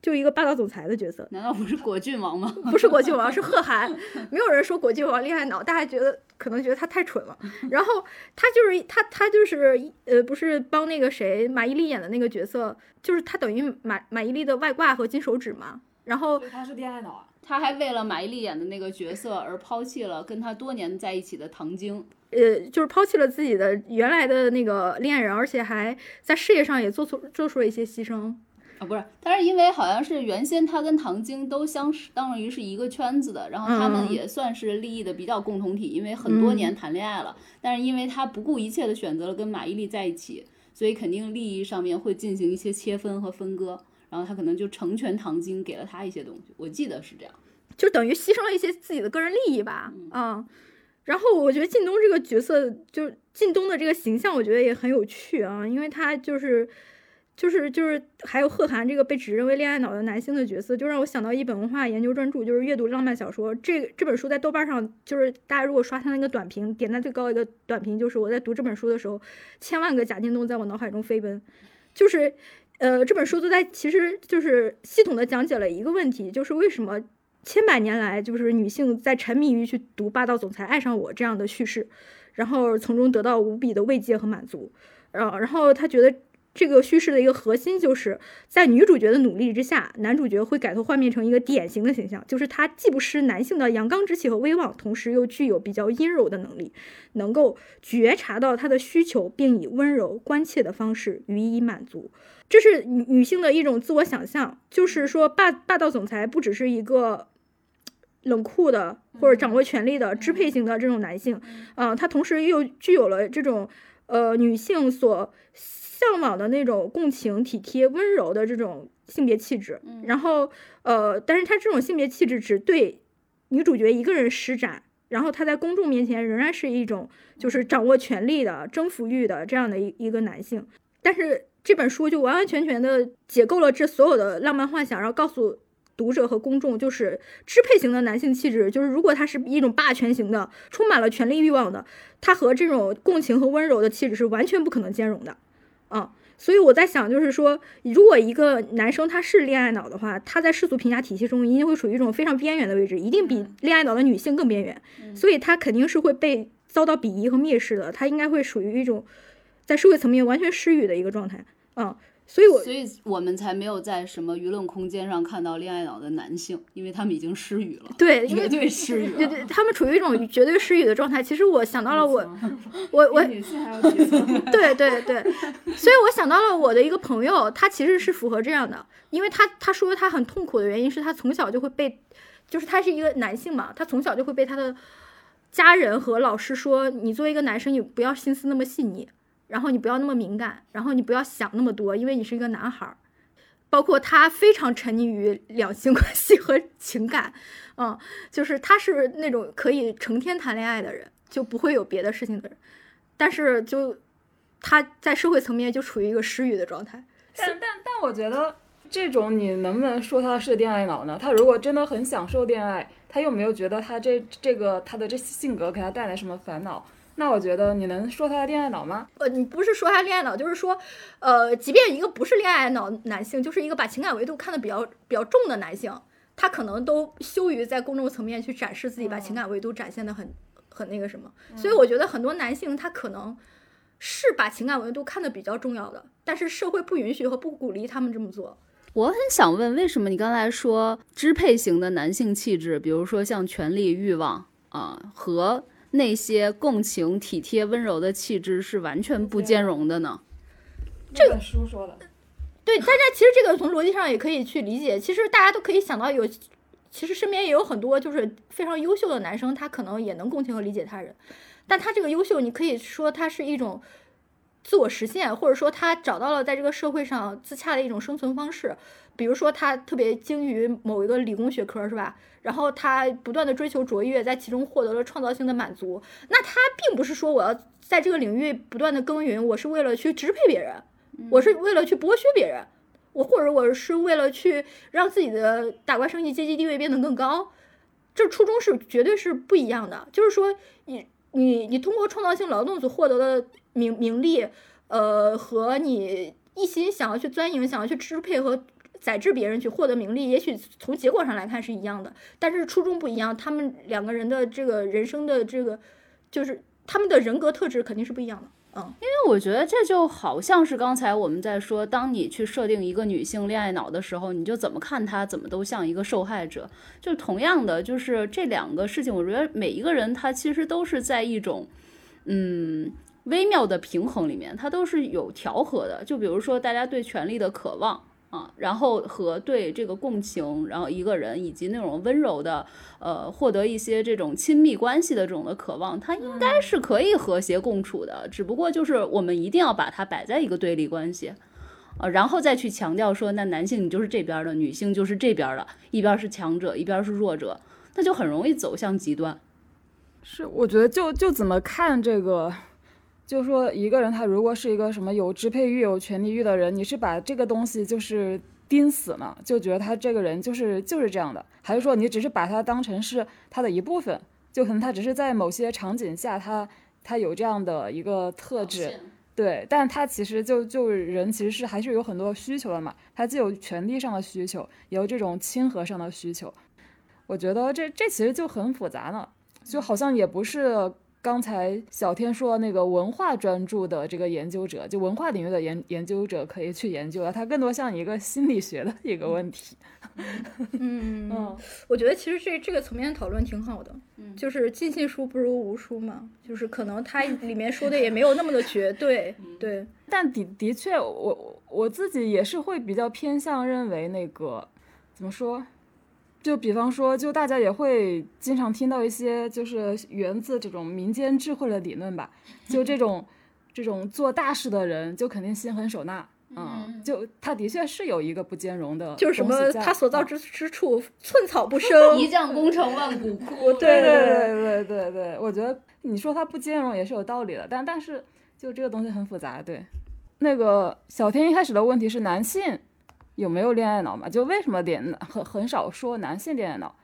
就一个霸道总裁的角色。难道不是果郡王吗？不是果郡王，是贺涵。没有人说果郡王恋爱脑，大家觉得可能觉得他太蠢了。然后他就是他，他就是呃，不是帮那个谁马伊琍演的那个角色，就是他等于马马伊琍的外挂和金手指嘛。然后他是恋爱脑啊。他还为了马伊琍演的那个角色而抛弃了跟他多年在一起的唐晶，呃，就是抛弃了自己的原来的那个恋人，而且还在事业上也做出做出了一些牺牲。啊，不是，但是因为好像是原先他跟唐晶都相当于是一个圈子的，然后他们也算是利益的比较共同体，因为很多年谈恋爱了，但是因为他不顾一切的选择了跟马伊琍在一起，所以肯定利益上面会进行一些切分和分割。然后他可能就成全唐晶，给了他一些东西，我记得是这样，就等于牺牲了一些自己的个人利益吧。嗯，然后我觉得靳东这个角色，就靳东的这个形象，我觉得也很有趣啊，因为他就是，就是就是还有贺涵这个被指认为恋爱脑的男性的角色，就让我想到一本文化研究专著，就是阅读浪漫小说。这这本书在豆瓣上，就是大家如果刷他那个短评，点赞最高一个短评就是我在读这本书的时候，千万个贾靳东在我脑海中飞奔，就是。呃，这本书都在，其实就是系统的讲解了一个问题，就是为什么千百年来，就是女性在沉迷于去读霸道总裁爱上我这样的叙事，然后从中得到无比的慰藉和满足。然，然后他觉得这个叙事的一个核心，就是在女主角的努力之下，男主角会改头换面成一个典型的形象，就是他既不失男性的阳刚之气和威望，同时又具有比较阴柔的能力，能够觉察到他的需求，并以温柔关切的方式予以满足。这是女女性的一种自我想象，就是说霸霸道总裁不只是一个冷酷的或者掌握权力的支配型的这种男性，啊，他同时又具有了这种呃女性所向往的那种共情、体贴、温柔的这种性别气质。然后呃，但是他这种性别气质只对女主角一个人施展，然后他在公众面前仍然是一种就是掌握权力的、征服欲的这样的一一个男性，但是。这本书就完完全全的解构了这所有的浪漫幻想，然后告诉读者和公众，就是支配型的男性气质，就是如果他是一种霸权型的，充满了权力欲望的，他和这种共情和温柔的气质是完全不可能兼容的，啊，所以我在想，就是说，如果一个男生他是恋爱脑的话，他在世俗评价体系中一定会处于一种非常边缘的位置，一定比恋爱脑的女性更边缘，所以他肯定是会被遭到鄙夷和蔑视的，他应该会属于一种。在社会层面完全失语的一个状态，嗯，所以我所以我们才没有在什么舆论空间上看到恋爱脑的男性，因为他们已经失语了，对，绝对失语，对对，他们处于一种 绝对失语的状态。其实我想到了我，我我，对对对，所以我想到了我的一个朋友，他其实是符合这样的，因为他他说他很痛苦的原因是他从小就会被，就是他是一个男性嘛，他从小就会被他的家人和老师说，你作为一个男生，你不要心思那么细腻。然后你不要那么敏感，然后你不要想那么多，因为你是一个男孩儿。包括他非常沉溺于两性关系和情感，嗯，就是他是那种可以成天谈恋爱的人，就不会有别的事情的人。但是就他在社会层面就处于一个失语的状态。但但但我觉得这种你能不能说他是恋爱脑呢？他如果真的很享受恋爱，他又没有觉得他这这个他的这性格给他带来什么烦恼？那我觉得你能说他的恋爱脑吗？呃，你不是说他恋爱脑，就是说，呃，即便一个不是恋爱脑男性，就是一个把情感维度看得比较比较重的男性，他可能都羞于在公众层面去展示自己，把情感维度展现的很很那个什么。所以我觉得很多男性他可能是把情感维度看得比较重要的，但是社会不允许和不鼓励他们这么做。我很想问，为什么你刚才说支配型的男性气质，比如说像权力欲望啊，和那些共情、体贴、温柔的气质是完全不兼容的呢？这本书说的。对，大家其实这个从逻辑上也可以去理解。其实大家都可以想到，有其实身边也有很多就是非常优秀的男生，他可能也能共情和理解他人。但他这个优秀，你可以说他是一种自我实现，或者说他找到了在这个社会上自洽的一种生存方式。比如说他特别精于某一个理工学科，是吧？然后他不断的追求卓越，在其中获得了创造性的满足。那他并不是说我要在这个领域不断的耕耘，我是为了去支配别人。我是为了去剥削别人，我或者我是为了去让自己的打怪升级、阶级地位变得更高，这初衷是绝对是不一样的。就是说，你你你通过创造性劳动所获得的名名利，呃，和你一心想要去钻营、想要去支配和宰制别人去获得名利，也许从结果上来看是一样的，但是初衷不一样，他们两个人的这个人生的这个，就是他们的人格特质肯定是不一样的。嗯，因为我觉得这就好像是刚才我们在说，当你去设定一个女性恋爱脑的时候，你就怎么看她，怎么都像一个受害者。就同样的，就是这两个事情，我觉得每一个人他其实都是在一种，嗯，微妙的平衡里面，他都是有调和的。就比如说大家对权力的渴望。啊，然后和对这个共情，然后一个人以及那种温柔的，呃，获得一些这种亲密关系的这种的渴望，它应该是可以和谐共处的。只不过就是我们一定要把它摆在一个对立关系，呃，然后再去强调说，那男性你就是这边的，女性就是这边的，一边是强者，一边是弱者，那就很容易走向极端。是，我觉得就就怎么看这个。就说一个人，他如果是一个什么有支配欲、有权利欲的人，你是把这个东西就是盯死了，就觉得他这个人就是就是这样的，还是说你只是把他当成是他的一部分？就可能他只是在某些场景下，他他有这样的一个特质，对，但他其实就就人其实是还是有很多需求的嘛，他既有权利上的需求，也有这种亲和上的需求。我觉得这这其实就很复杂呢，就好像也不是。刚才小天说那个文化专注的这个研究者，就文化领域的研研究者可以去研究了，它更多像一个心理学的一个问题。嗯 嗯，我觉得其实这这个层面讨论挺好的，就是尽信书不如无书嘛，就是可能它里面说的也没有那么的绝对，对。但的的确，我我自己也是会比较偏向认为那个怎么说？就比方说，就大家也会经常听到一些，就是源自这种民间智慧的理论吧。就这种，这种做大事的人，就肯定心狠手辣。嗯，就他的确是有一个不兼容的，就是什么他所到之之处寸草不生，一将功成万骨枯。对对对对对对，我觉得你说他不兼容也是有道理的，但但是就这个东西很复杂。对，那个小天一开始的问题是男性。有没有恋爱脑嘛？就为什么恋很很少说男性恋爱脑？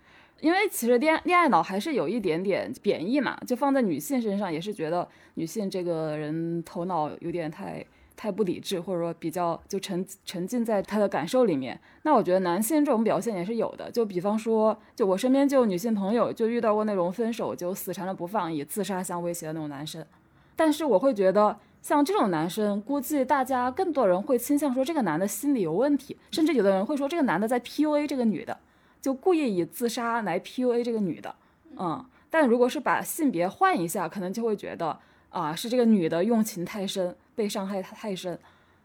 因为其实恋恋爱脑还是有一点点贬义嘛，就放在女性身上也是觉得女性这个人头脑有点太太不理智，或者说比较就沉沉浸在他的感受里面。那我觉得男性这种表现也是有的，就比方说，就我身边就女性朋友就遇到过那种分手就死缠着不放，以自杀相威胁的那种男生。但是我会觉得。像这种男生，估计大家更多人会倾向说这个男的心理有问题，甚至有的人会说这个男的在 PUA 这个女的，就故意以自杀来 PUA 这个女的。嗯，但如果是把性别换一下，可能就会觉得啊，是这个女的用情太深，被伤害太深。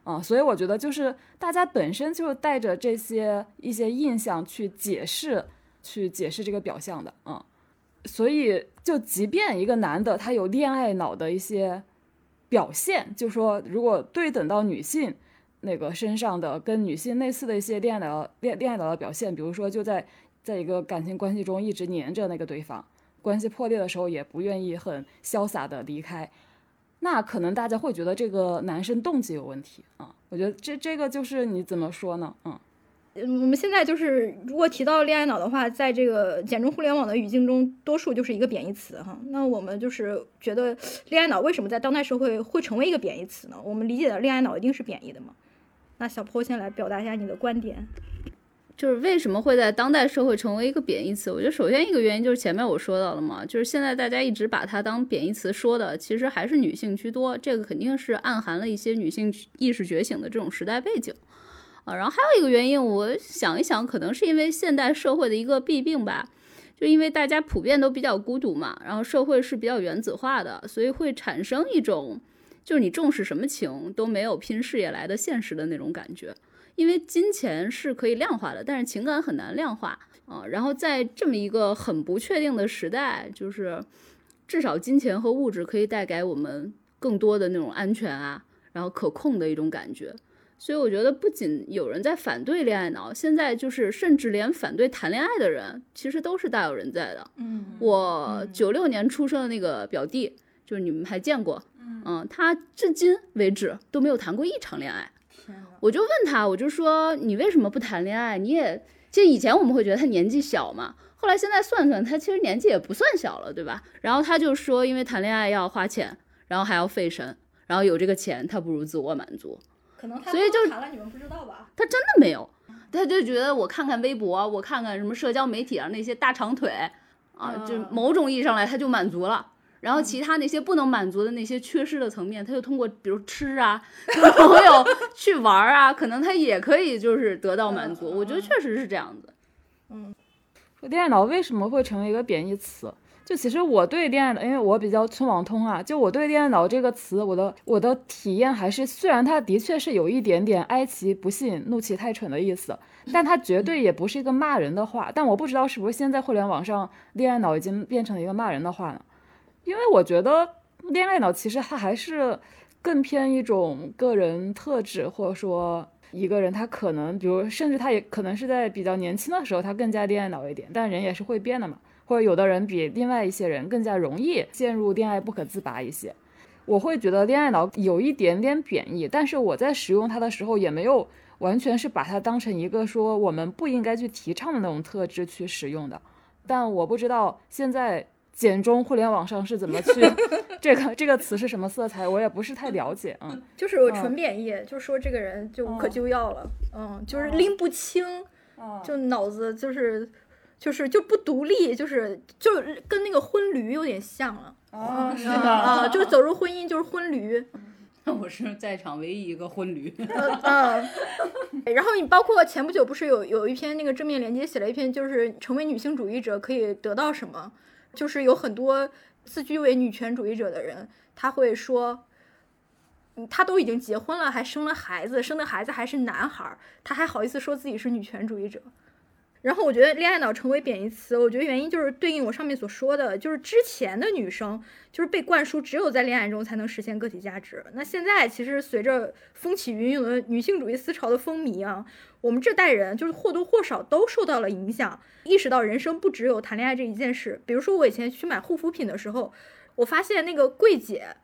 啊，所以我觉得就是大家本身就带着这些一些印象去解释，去解释这个表象的。嗯，所以就即便一个男的他有恋爱脑的一些。表现就说，如果对等到女性那个身上的跟女性类似的一些恋爱脑恋恋爱的表现，比如说就在在一个感情关系中一直黏着那个对方，关系破裂的时候也不愿意很潇洒的离开，那可能大家会觉得这个男生动机有问题啊。我觉得这这个就是你怎么说呢？嗯。我们现在就是，如果提到恋爱脑的话，在这个简中互联网的语境中，多数就是一个贬义词哈。那我们就是觉得，恋爱脑为什么在当代社会会成为一个贬义词呢？我们理解的恋爱脑一定是贬义的嘛？那小坡先来表达一下你的观点。就是为什么会在当代社会成为一个贬义词？我觉得首先一个原因就是前面我说到了嘛，就是现在大家一直把它当贬义词说的，其实还是女性居多，这个肯定是暗含了一些女性意识觉醒的这种时代背景啊。然后还有一个原因，我想一想，可能是因为现代社会的一个弊病吧，就因为大家普遍都比较孤独嘛，然后社会是比较原子化的，所以会产生一种就是你重视什么情都没有拼事业来的现实的那种感觉。因为金钱是可以量化的，但是情感很难量化啊。然后在这么一个很不确定的时代，就是至少金钱和物质可以带给我们更多的那种安全啊，然后可控的一种感觉。所以我觉得，不仅有人在反对恋爱脑，现在就是甚至连反对谈恋爱的人，其实都是大有人在的。嗯，我九六年出生的那个表弟，就是你们还见过，嗯，他至今为止都没有谈过一场恋爱。我就问他，我就说你为什么不谈恋爱？你也其实以前我们会觉得他年纪小嘛，后来现在算算，他其实年纪也不算小了，对吧？然后他就说，因为谈恋爱要花钱，然后还要费神，然后有这个钱，他不如自我满足。可能他所以就谈了，你们不知道吧？他真的没有，他就觉得我看看微博，我看看什么社交媒体上那些大长腿啊，就某种意义上来他就满足了。然后其他那些不能满足的那些缺失的层面，他就通过比如吃啊、跟 朋友去玩啊，可能他也可以就是得到满足。我觉得确实是这样子。说恋爱脑为什么会成为一个贬义词？就其实我对恋爱脑，因为我比较村网通啊，就我对恋爱脑这个词，我的我的体验还是，虽然它的确是有一点点哀其不幸，怒其太蠢的意思，但它绝对也不是一个骂人的话。但我不知道是不是现在互联网上恋爱脑已经变成了一个骂人的话呢？因为我觉得恋爱脑其实它还是更偏一种个人特质，或者说一个人他可能，比如甚至他也可能是在比较年轻的时候他更加恋爱脑一点，但人也是会变的嘛。或者有的人比另外一些人更加容易陷入恋爱不可自拔一些。我会觉得恋爱脑有一点点贬义，但是我在使用它的时候也没有完全是把它当成一个说我们不应该去提倡的那种特质去使用的。但我不知道现在。简中互联网上是怎么去 这个这个词是什么色彩，我也不是太了解，嗯，就是我纯贬义，就说这个人就无可救药了，嗯，就是拎不清，就脑子就是就是就不独立，就是就跟那个婚驴有点像了，哦，是啊，的，就是走入婚姻就是婚驴，我是在场唯一一个婚驴，嗯，然后你包括前不久不是有有一篇那个正面连接写了一篇，就是成为女性主义者可以得到什么。就是有很多自居为女权主义者的人，他会说，他都已经结婚了，还生了孩子，生的孩子还是男孩，他还好意思说自己是女权主义者。然后我觉得恋爱脑成为贬义词，我觉得原因就是对应我上面所说的，就是之前的女生就是被灌输只有在恋爱中才能实现个体价值。那现在其实随着风起云涌的女性主义思潮的风靡啊，我们这代人就是或多或少都受到了影响，意识到人生不只有谈恋爱这一件事。比如说我以前去买护肤品的时候，我发现那个柜姐。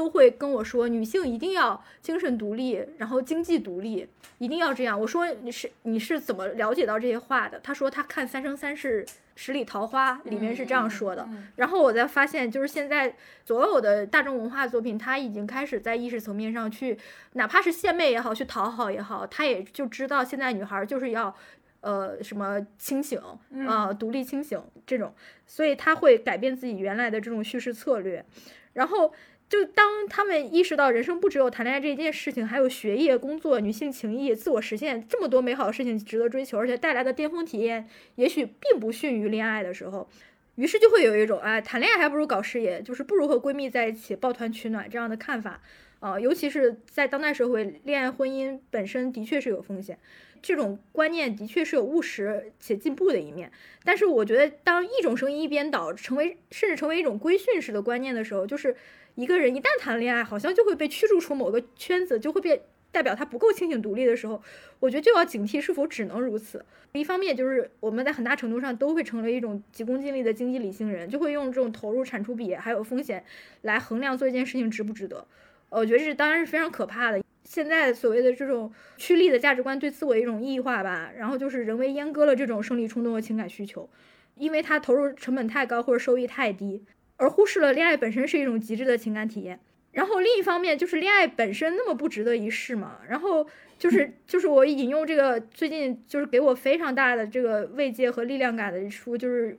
都会跟我说，女性一定要精神独立，然后经济独立，一定要这样。我说你是你是怎么了解到这些话的？他说他看《三生三世十里桃花》里面是这样说的。然后我才发现，就是现在所有的大众文化作品，他已经开始在意识层面上去，哪怕是献媚也好，去讨好也好，他也就知道现在女孩就是要，呃，什么清醒啊，独立清醒这种，所以他会改变自己原来的这种叙事策略，然后。就当他们意识到人生不只有谈恋爱这一件事情，还有学业、工作、女性情谊、自我实现这么多美好的事情值得追求，而且带来的巅峰体验也许并不逊于恋爱的时候，于是就会有一种哎，谈恋爱还不如搞事业，就是不如和闺蜜在一起抱团取暖这样的看法啊。尤其是在当代社会，恋爱婚姻本身的确是有风险，这种观念的确是有务实且进步的一面。但是我觉得，当一种声音一边倒，成为甚至成为一种规训式的观念的时候，就是。一个人一旦谈恋爱，好像就会被驱逐出某个圈子，就会被代表他不够清醒独立的时候，我觉得就要警惕是否只能如此。一方面就是我们在很大程度上都会成为一种急功近利的经济理性人，就会用这种投入产出比还有风险来衡量做一件事情值不值得。我觉得这当然是非常可怕的。现在所谓的这种趋利的价值观对自我一种异化吧，然后就是人为阉割了这种生理冲动和情感需求，因为它投入成本太高或者收益太低。而忽视了恋爱本身是一种极致的情感体验，然后另一方面就是恋爱本身那么不值得一试嘛，然后就是就是我引用这个最近就是给我非常大的这个慰藉和力量感的一书，就是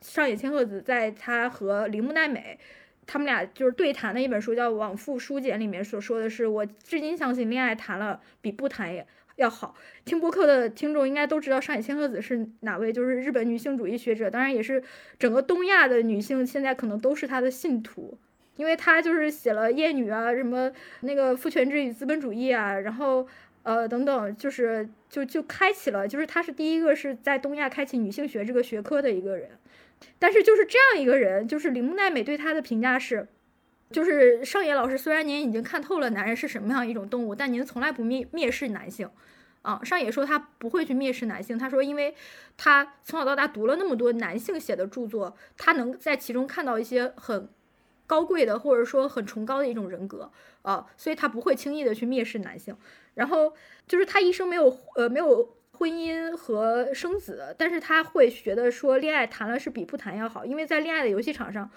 上野千鹤子在她和铃木奈美他们俩就是对谈的一本书，叫《往复书简》里面所说的是，我至今相信恋爱谈了比不谈也要好。听播客的听众应该都知道上野千鹤子是哪位，就是日本女性主义学者，当然也是整个东亚的女性现在可能都是她的信徒。因为她就是写了《厌女》啊，什么那个父权制与资本主义啊，然后呃等等，就是就就开启了，就是她是第一个是在东亚开启女性学这个学科的一个人。但是就是这样一个人，就是铃木奈美对她的评价是，就是上野老师虽然您已经看透了男人是什么样一种动物，但您从来不蔑蔑视男性。啊，上野说他不会去蔑视男性，他说因为他从小到大读了那么多男性写的著作，他能在其中看到一些很。高贵的，或者说很崇高的一种人格啊，所以他不会轻易的去蔑视男性。然后就是他一生没有呃没有婚姻和生子，但是他会觉得说恋爱谈了是比不谈要好，因为在恋爱的游戏场上，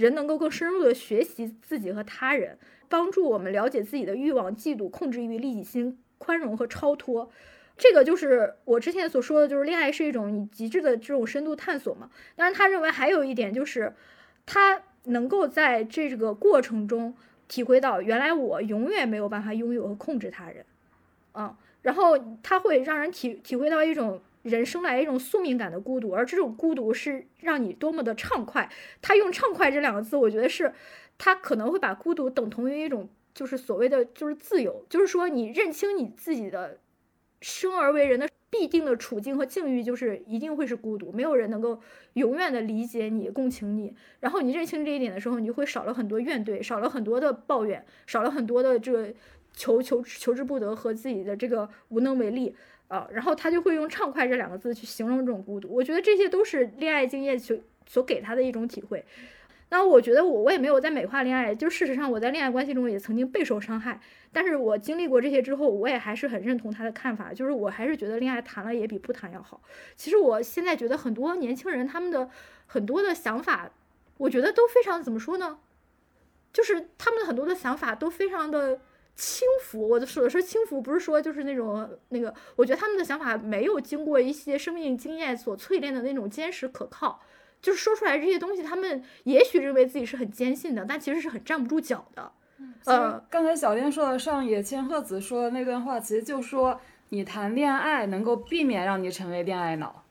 人能够更深入的学习自己和他人，帮助我们了解自己的欲望、嫉妒、控制欲、利己心、宽容和超脱。这个就是我之前所说的，就是恋爱是一种你极致的这种深度探索嘛。当然，他认为还有一点就是他。能够在这个过程中体会到，原来我永远没有办法拥有和控制他人，嗯，然后他会让人体体会到一种人生来一种宿命感的孤独，而这种孤独是让你多么的畅快。他用“畅快”这两个字，我觉得是他可能会把孤独等同于一种就是所谓的就是自由，就是说你认清你自己的生而为人的。必定的处境和境遇就是一定会是孤独，没有人能够永远的理解你、共情你。然后你认清这一点的时候，你就会少了很多怨怼，少了很多的抱怨，少了很多的这个求求求之不得和自己的这个无能为力啊。然后他就会用畅快这两个字去形容这种孤独。我觉得这些都是恋爱经验所所给他的一种体会。那我觉得我我也没有在美化恋爱，就事实上我在恋爱关系中也曾经备受伤害，但是我经历过这些之后，我也还是很认同他的看法，就是我还是觉得恋爱谈了也比不谈要好。其实我现在觉得很多年轻人他们的很多的想法，我觉得都非常怎么说呢？就是他们的很多的想法都非常的轻浮。我说的是轻浮，不是说就是那种那个，我觉得他们的想法没有经过一些生命经验所淬炼的那种坚实可靠。就是说出来这些东西，他们也许认为自己是很坚信的，但其实是很站不住脚的。呃，刚才小丁说的上野千鹤子说的那段话，其实就说你谈恋爱能够避免让你成为恋爱脑，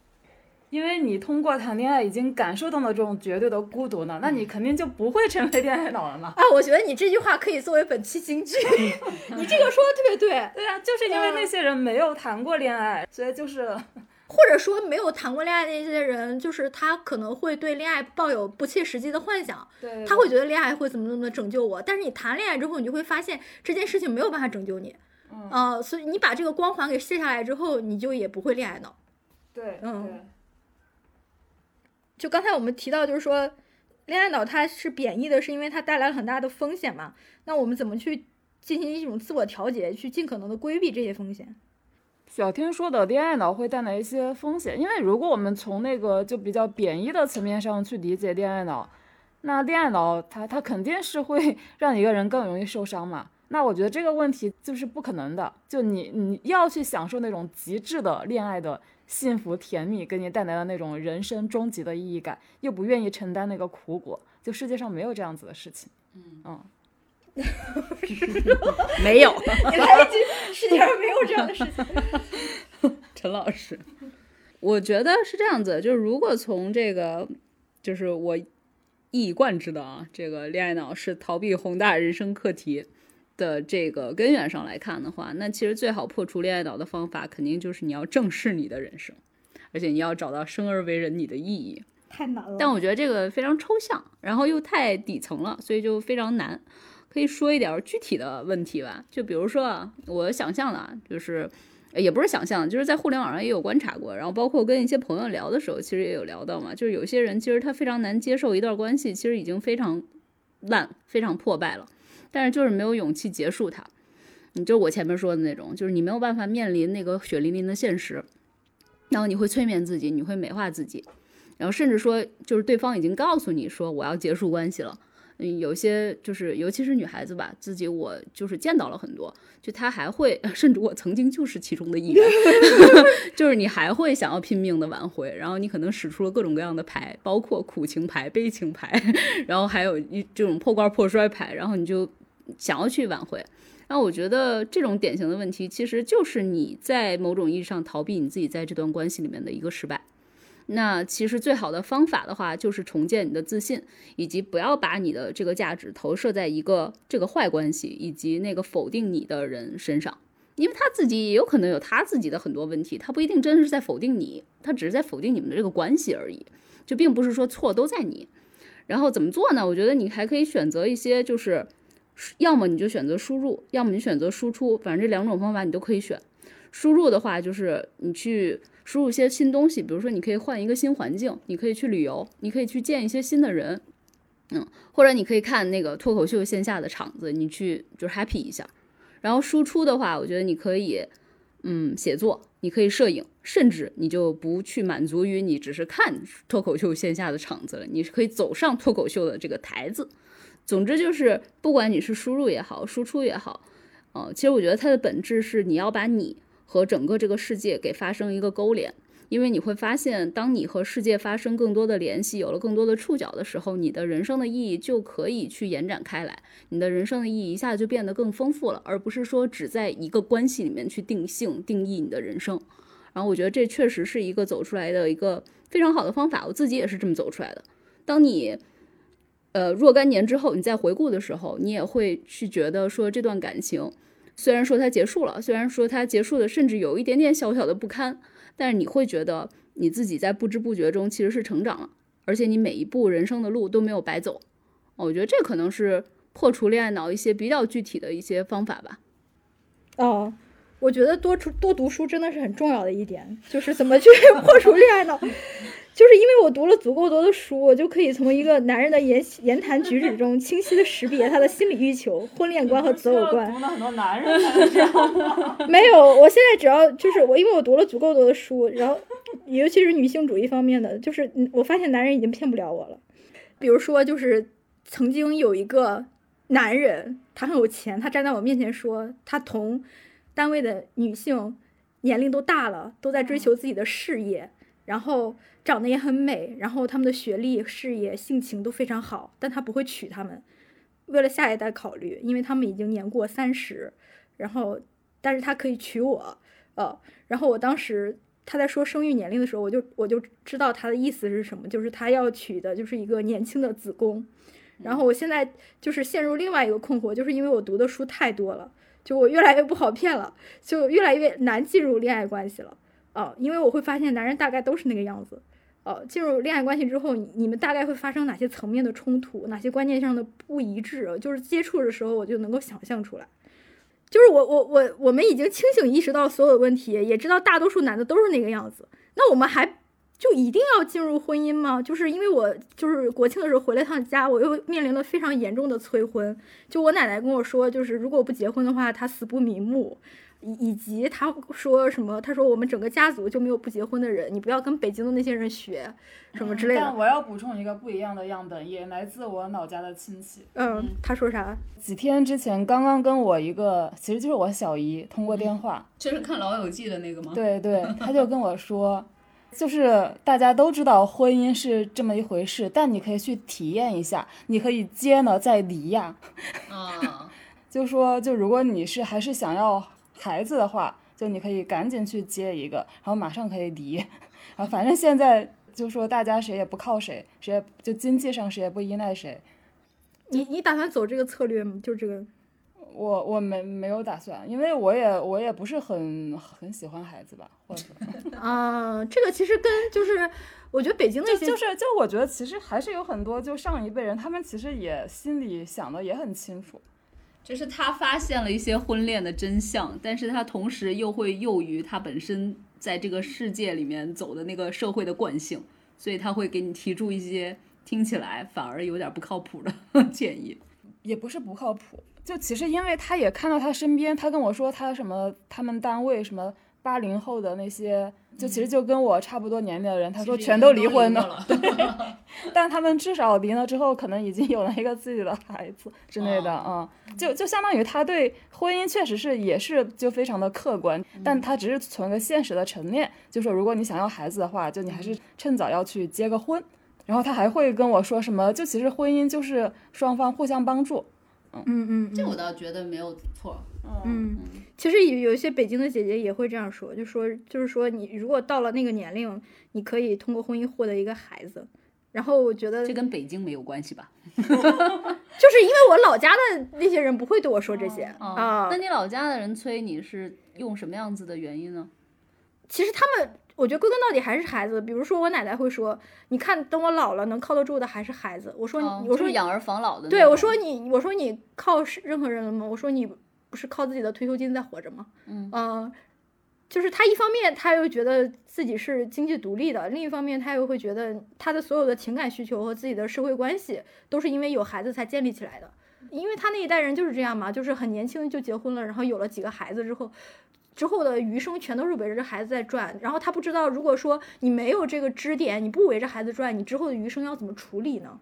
因为你通过谈恋爱已经感受到了这种绝对的孤独呢，那你肯定就不会成为恋爱脑了嘛。啊，我觉得你这句话可以作为本期金句 你这个说的特别对。对啊，就是因为那些人没有谈过恋爱，所以就是。或者说没有谈过恋爱的那些人，就是他可能会对恋爱抱有不切实际的幻想，对，他会觉得恋爱会怎么怎么拯救我。但是你谈恋爱之后，你就会发现这件事情没有办法拯救你，嗯，所以你把这个光环给卸下来之后，你就也不会恋爱脑。对，嗯。就刚才我们提到，就是说恋爱脑它是贬义的，是因为它带来了很大的风险嘛？那我们怎么去进行一种自我调节，去尽可能的规避这些风险？小天说的恋爱脑会带来一些风险，因为如果我们从那个就比较贬义的层面上去理解恋爱脑，那恋爱脑它它肯定是会 让一个人更容易受伤嘛。那我觉得这个问题就是不可能的，就你你要去享受那种极致的恋爱的幸福甜蜜，给你带来的那种人生终极的意义感，又不愿意承担那个苦果，就世界上没有这样子的事情。嗯嗯。没有，你来一句，世界上没有这样的事情。陈老师，我觉得是这样子，就是如果从这个，就是我一以贯之的啊，这个恋爱脑是逃避宏大人生课题的这个根源上来看的话，那其实最好破除恋爱脑的方法，肯定就是你要正视你的人生，而且你要找到生而为人你的意义。太难了。但我觉得这个非常抽象，然后又太底层了，所以就非常难。可以说一点具体的问题吧，就比如说啊，我想象的，就是也不是想象，就是在互联网上也有观察过，然后包括跟一些朋友聊的时候，其实也有聊到嘛，就是有些人其实他非常难接受一段关系，其实已经非常烂、非常破败了，但是就是没有勇气结束它。你就我前面说的那种，就是你没有办法面临那个血淋淋的现实，然后你会催眠自己，你会美化自己，然后甚至说就是对方已经告诉你说我要结束关系了。嗯，有些就是尤其是女孩子吧，自己我就是见到了很多，就她还会，甚至我曾经就是其中的一员，就是你还会想要拼命的挽回，然后你可能使出了各种各样的牌，包括苦情牌、悲情牌，然后还有一这种破罐破摔牌，然后你就想要去挽回。那我觉得这种典型的问题，其实就是你在某种意义上逃避你自己在这段关系里面的一个失败。那其实最好的方法的话，就是重建你的自信，以及不要把你的这个价值投射在一个这个坏关系以及那个否定你的人身上，因为他自己也有可能有他自己的很多问题，他不一定真的是在否定你，他只是在否定你们的这个关系而已，就并不是说错都在你。然后怎么做呢？我觉得你还可以选择一些就是。要么你就选择输入，要么你选择输出，反正这两种方法你都可以选。输入的话，就是你去输入一些新东西，比如说你可以换一个新环境，你可以去旅游，你可以去见一些新的人，嗯，或者你可以看那个脱口秀线下的场子，你去就是 happy 一下。然后输出的话，我觉得你可以，嗯，写作，你可以摄影，甚至你就不去满足于你只是看脱口秀线下的场子了，你是可以走上脱口秀的这个台子。总之就是，不管你是输入也好，输出也好，呃，其实我觉得它的本质是你要把你和整个这个世界给发生一个勾连，因为你会发现，当你和世界发生更多的联系，有了更多的触角的时候，你的人生的意义就可以去延展开来，你的人生的意义一下就变得更丰富了，而不是说只在一个关系里面去定性定义你的人生。然后我觉得这确实是一个走出来的一个非常好的方法，我自己也是这么走出来的。当你呃，若干年之后，你再回顾的时候，你也会去觉得说这段感情，虽然说它结束了，虽然说它结束的甚至有一点点小小的不堪，但是你会觉得你自己在不知不觉中其实是成长了，而且你每一步人生的路都没有白走。我觉得这可能是破除恋爱脑一些比较具体的一些方法吧。哦，我觉得多出多读书真的是很重要的一点，就是怎么去 破除恋爱脑。就是因为我读了足够多的书，我就可以从一个男人的言言谈举止中清晰的识别他的心理欲求、婚恋观和择偶观。读了很多男人 没有，我现在只要就是我，因为我读了足够多的书，然后尤其是女性主义方面的，就是我发现男人已经骗不了我了。比如说，就是曾经有一个男人，他很有钱，他站在我面前说，他同单位的女性年龄都大了，都在追求自己的事业，然后。长得也很美，然后他们的学历、事业、性情都非常好，但他不会娶他们，为了下一代考虑，因为他们已经年过三十，然后，但是他可以娶我，呃，然后我当时他在说生育年龄的时候，我就我就知道他的意思是什么，就是他要娶的就是一个年轻的子宫，然后我现在就是陷入另外一个困惑，就是因为我读的书太多了，就我越来越不好骗了，就越来越难进入恋爱关系了，啊，因为我会发现男人大概都是那个样子。呃，进入恋爱关系之后，你们大概会发生哪些层面的冲突，哪些观念上的不一致？就是接触的时候，我就能够想象出来。就是我我我我们已经清醒意识到所有问题，也知道大多数男的都是那个样子。那我们还就一定要进入婚姻吗？就是因为我就是国庆的时候回了趟家，我又面临了非常严重的催婚。就我奶奶跟我说，就是如果不结婚的话，她死不瞑目。以以及他说什么？他说我们整个家族就没有不结婚的人，你不要跟北京的那些人学，什么之类的。但我要补充一个不一样的样本，也来自我老家的亲戚。嗯，他说啥？几天之前刚刚跟我一个，其实就是我小姨通过电话，就是看《老友记》的那个吗？对对，他就跟我说，就是大家都知道婚姻是这么一回事，但你可以去体验一下，你可以接呢再离呀。啊，就说就如果你是还是想要。孩子的话，就你可以赶紧去接一个，然后马上可以离，然 后反正现在就说大家谁也不靠谁，谁也就经济上谁也不依赖谁。你你打算走这个策略吗？就这个？我我没没有打算，因为我也我也不是很很喜欢孩子吧，或者 啊，这个其实跟就是我觉得北京那些就是就我觉得其实还是有很多就上一辈人，他们其实也心里想的也很清楚。就是他发现了一些婚恋的真相，但是他同时又会囿于他本身在这个世界里面走的那个社会的惯性，所以他会给你提出一些听起来反而有点不靠谱的 建议，也不是不靠谱，就其实因为他也看到他身边，他跟我说他什么他们单位什么。八零后的那些，就其实就跟我差不多年龄的人，他说全都离婚了，了。但他们至少离了之后，可能已经有了一个自己的孩子之类的，哦嗯，就就相当于他对婚姻确实是也是就非常的客观，但他只是存个现实的陈列，就说如果你想要孩子的话，就你还是趁早要去结个婚。然后他还会跟我说什么，就其实婚姻就是双方互相帮助，嗯嗯嗯这我倒觉得没有错。嗯，其实有有一些北京的姐姐也会这样说，就说就是说你如果到了那个年龄，你可以通过婚姻获得一个孩子。然后我觉得这跟北京没有关系吧？就是因为我老家的那些人不会对我说这些哦啊那，你老家的人催你是用什么样子的原因呢？其实他们，我觉得归根到底还是孩子。比如说我奶奶会说，你看等我老了能靠得住的还是孩子。我说我说就是养儿防老的。对，我说你，我说你靠任何人了吗？我说你不是靠自己的退休金在活着吗？嗯呃就是他一方面他又觉得自己是经济独立的，另一方面他又会觉得他的所有的情感需求和自己的社会关系都是因为有孩子才建立起来的。因为他那一代人就是这样嘛，就是很年轻就结婚了，然后有了几个孩子之后。之后的余生全都是围着这孩子在转，然后他不知道，如果说你没有这个支点，你不围着孩子转，你之后的余生要怎么处理呢？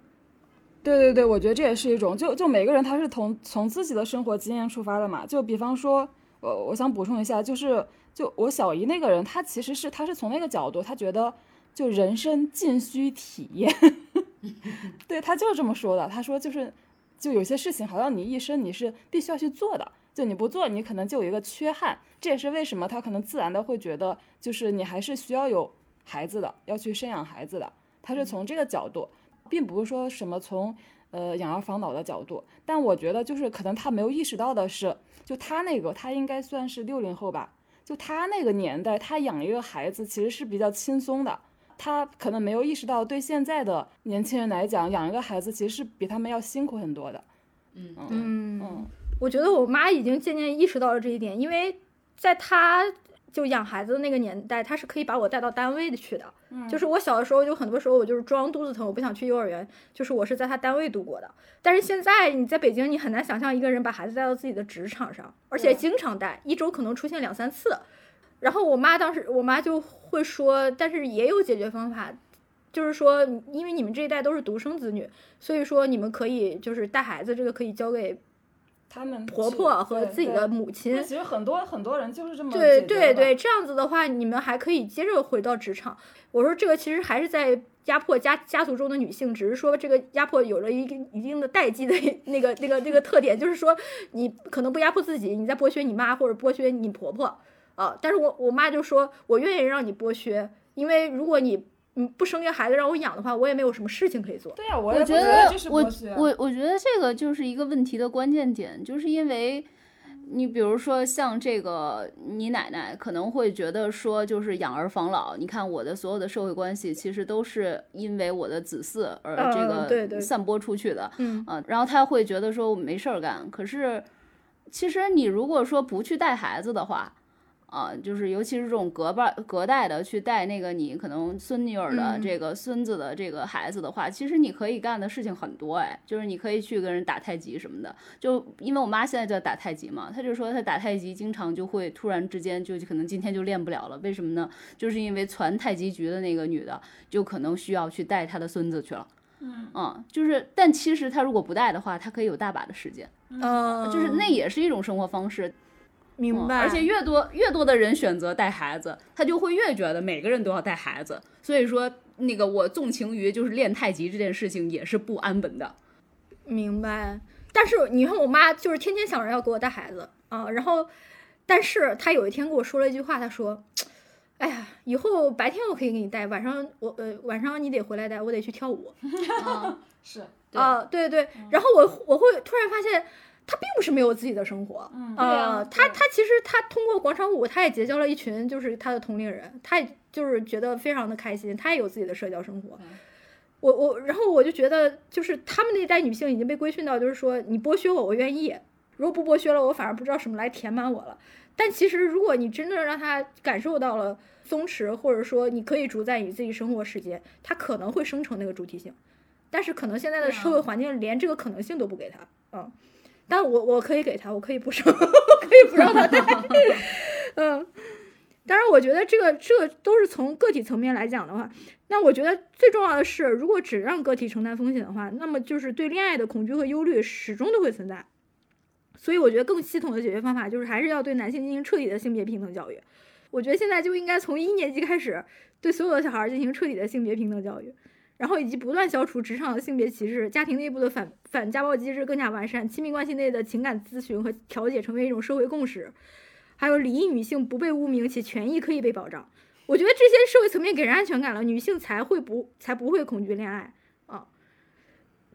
对对对，我觉得这也是一种，就就每个人他是从从自己的生活经验出发的嘛。就比方说，我我想补充一下，就是就我小姨那个人，她其实是她是从那个角度，她觉得就人生尽需体验，对他就是这么说的。他说就是就有些事情好像你一生你是必须要去做的，就你不做，你可能就有一个缺憾。这也是为什么他可能自然的会觉得，就是你还是需要有孩子的，要去生养孩子的。他是从这个角度。并不是说什么从呃养儿防老的角度，但我觉得就是可能他没有意识到的是，就他那个他应该算是六零后吧，就他那个年代，他养一个孩子其实是比较轻松的，他可能没有意识到对现在的年轻人来讲，养一个孩子其实是比他们要辛苦很多的。嗯嗯嗯我觉得我妈已经渐渐意识到了这一点，因为在她就养孩子的那个年代，他是可以把我带到单位的去的。就是我小的时候，就很多时候我就是装肚子疼，我不想去幼儿园，就是我是在他单位度过的。但是现在你在北京，你很难想象一个人把孩子带到自己的职场上，而且经常带，一周可能出现两三次。然后我妈当时，我妈就会说，但是也有解决方法，就是说，因为你们这一代都是独生子女，所以说你们可以就是带孩子，这个可以交给他们婆婆和自己的母亲。其实很多很多人就是这么对对对，这样子的话，你们还可以接着回到职场。我说这个其实还是在压迫家家族中的女性，只是说这个压迫有了一个一定的代际的那个那个那个特点，就是说你可能不压迫自己，你在剥削你妈或者剥削你婆婆啊。但是我我妈就说，我愿意让你剥削，因为如果你嗯不生个孩子让我养的话，我也没有什么事情可以做。对呀、我觉得我。我我觉得这个就是一个问题的关键点，就是因为你比如说像这个，你奶奶可能会觉得说，就是养儿防老。你看我的所有的社会关系，其实都是因为我的子嗣而这个散播出去的。嗯啊，然后他会觉得说我没事儿干，可是其实你如果说不去带孩子的话，啊，就是尤其是这种隔辈隔代的去带那个你可能孙女儿的嗯这个孙子的这个孩子的话，其实你可以干的事情很多哎，就是你可以去跟人打太极什么的。就因为我妈现在在打太极嘛，她就说她打太极经常就会突然之间就可能今天就练不了了，为什么呢？就是因为传太极局的那个女的就可能需要去带她的孙子去了。嗯，就是，但其实她如果不带的话，她可以有大把的时间，嗯，就是那也是一种生活方式。明白，而且越多越多的人选择带孩子，他就会越觉得每个人都要带孩子。所以说，那个我纵情于就是练太极这件事情也是不安稳的。明白，但是你看我妈就是天天想着要给我带孩子啊，然后，但是她有一天跟我说了一句话，她说：“哎呀，以后白天我可以给你带，晚上我呃晚上你得回来带，我得去跳舞啊，是对啊。”对对，然后我我会突然发现。她并不是没有自己的生活，嗯啊、对呀她她其实他通过广场舞，他也结交了一群就是他的同龄人，他也就是觉得非常的开心，他也有自己的社交生活。我我然后我就觉得，就是他们那一代女性已经被规训到，就是说你剥削我，我愿意；如果不剥削了，我反而不知道什么来填满我了。但其实，如果你真的让他感受到了松弛，或者说你可以主宰你自己生活时间，他可能会生成那个主体性。但是可能现在的社会环境连这个可能性都不给他，嗯。但我我可以给他，我可以不收，我可以不让他带，嗯。当然，我觉得这个这个都是从个体层面来讲的话，那我觉得最重要的是，如果只让个体承担风险的话，那么就是对恋爱的恐惧和忧虑始终都会存在。所以，我觉得更系统的解决方法就是还是要对男性进行彻底的性别平等教育。我觉得现在就应该从一年级开始，对所有的小孩进行彻底的性别平等教育，然后以及不断消除职场的性别歧视，家庭内部的反反家暴机制更加完善，亲密关系内的情感咨询和调解成为一种社会共识。还有离异女性不被污名且权益可以被保障，我觉得这些社会层面给人安全感了，女性才会不才不会恐惧恋爱啊。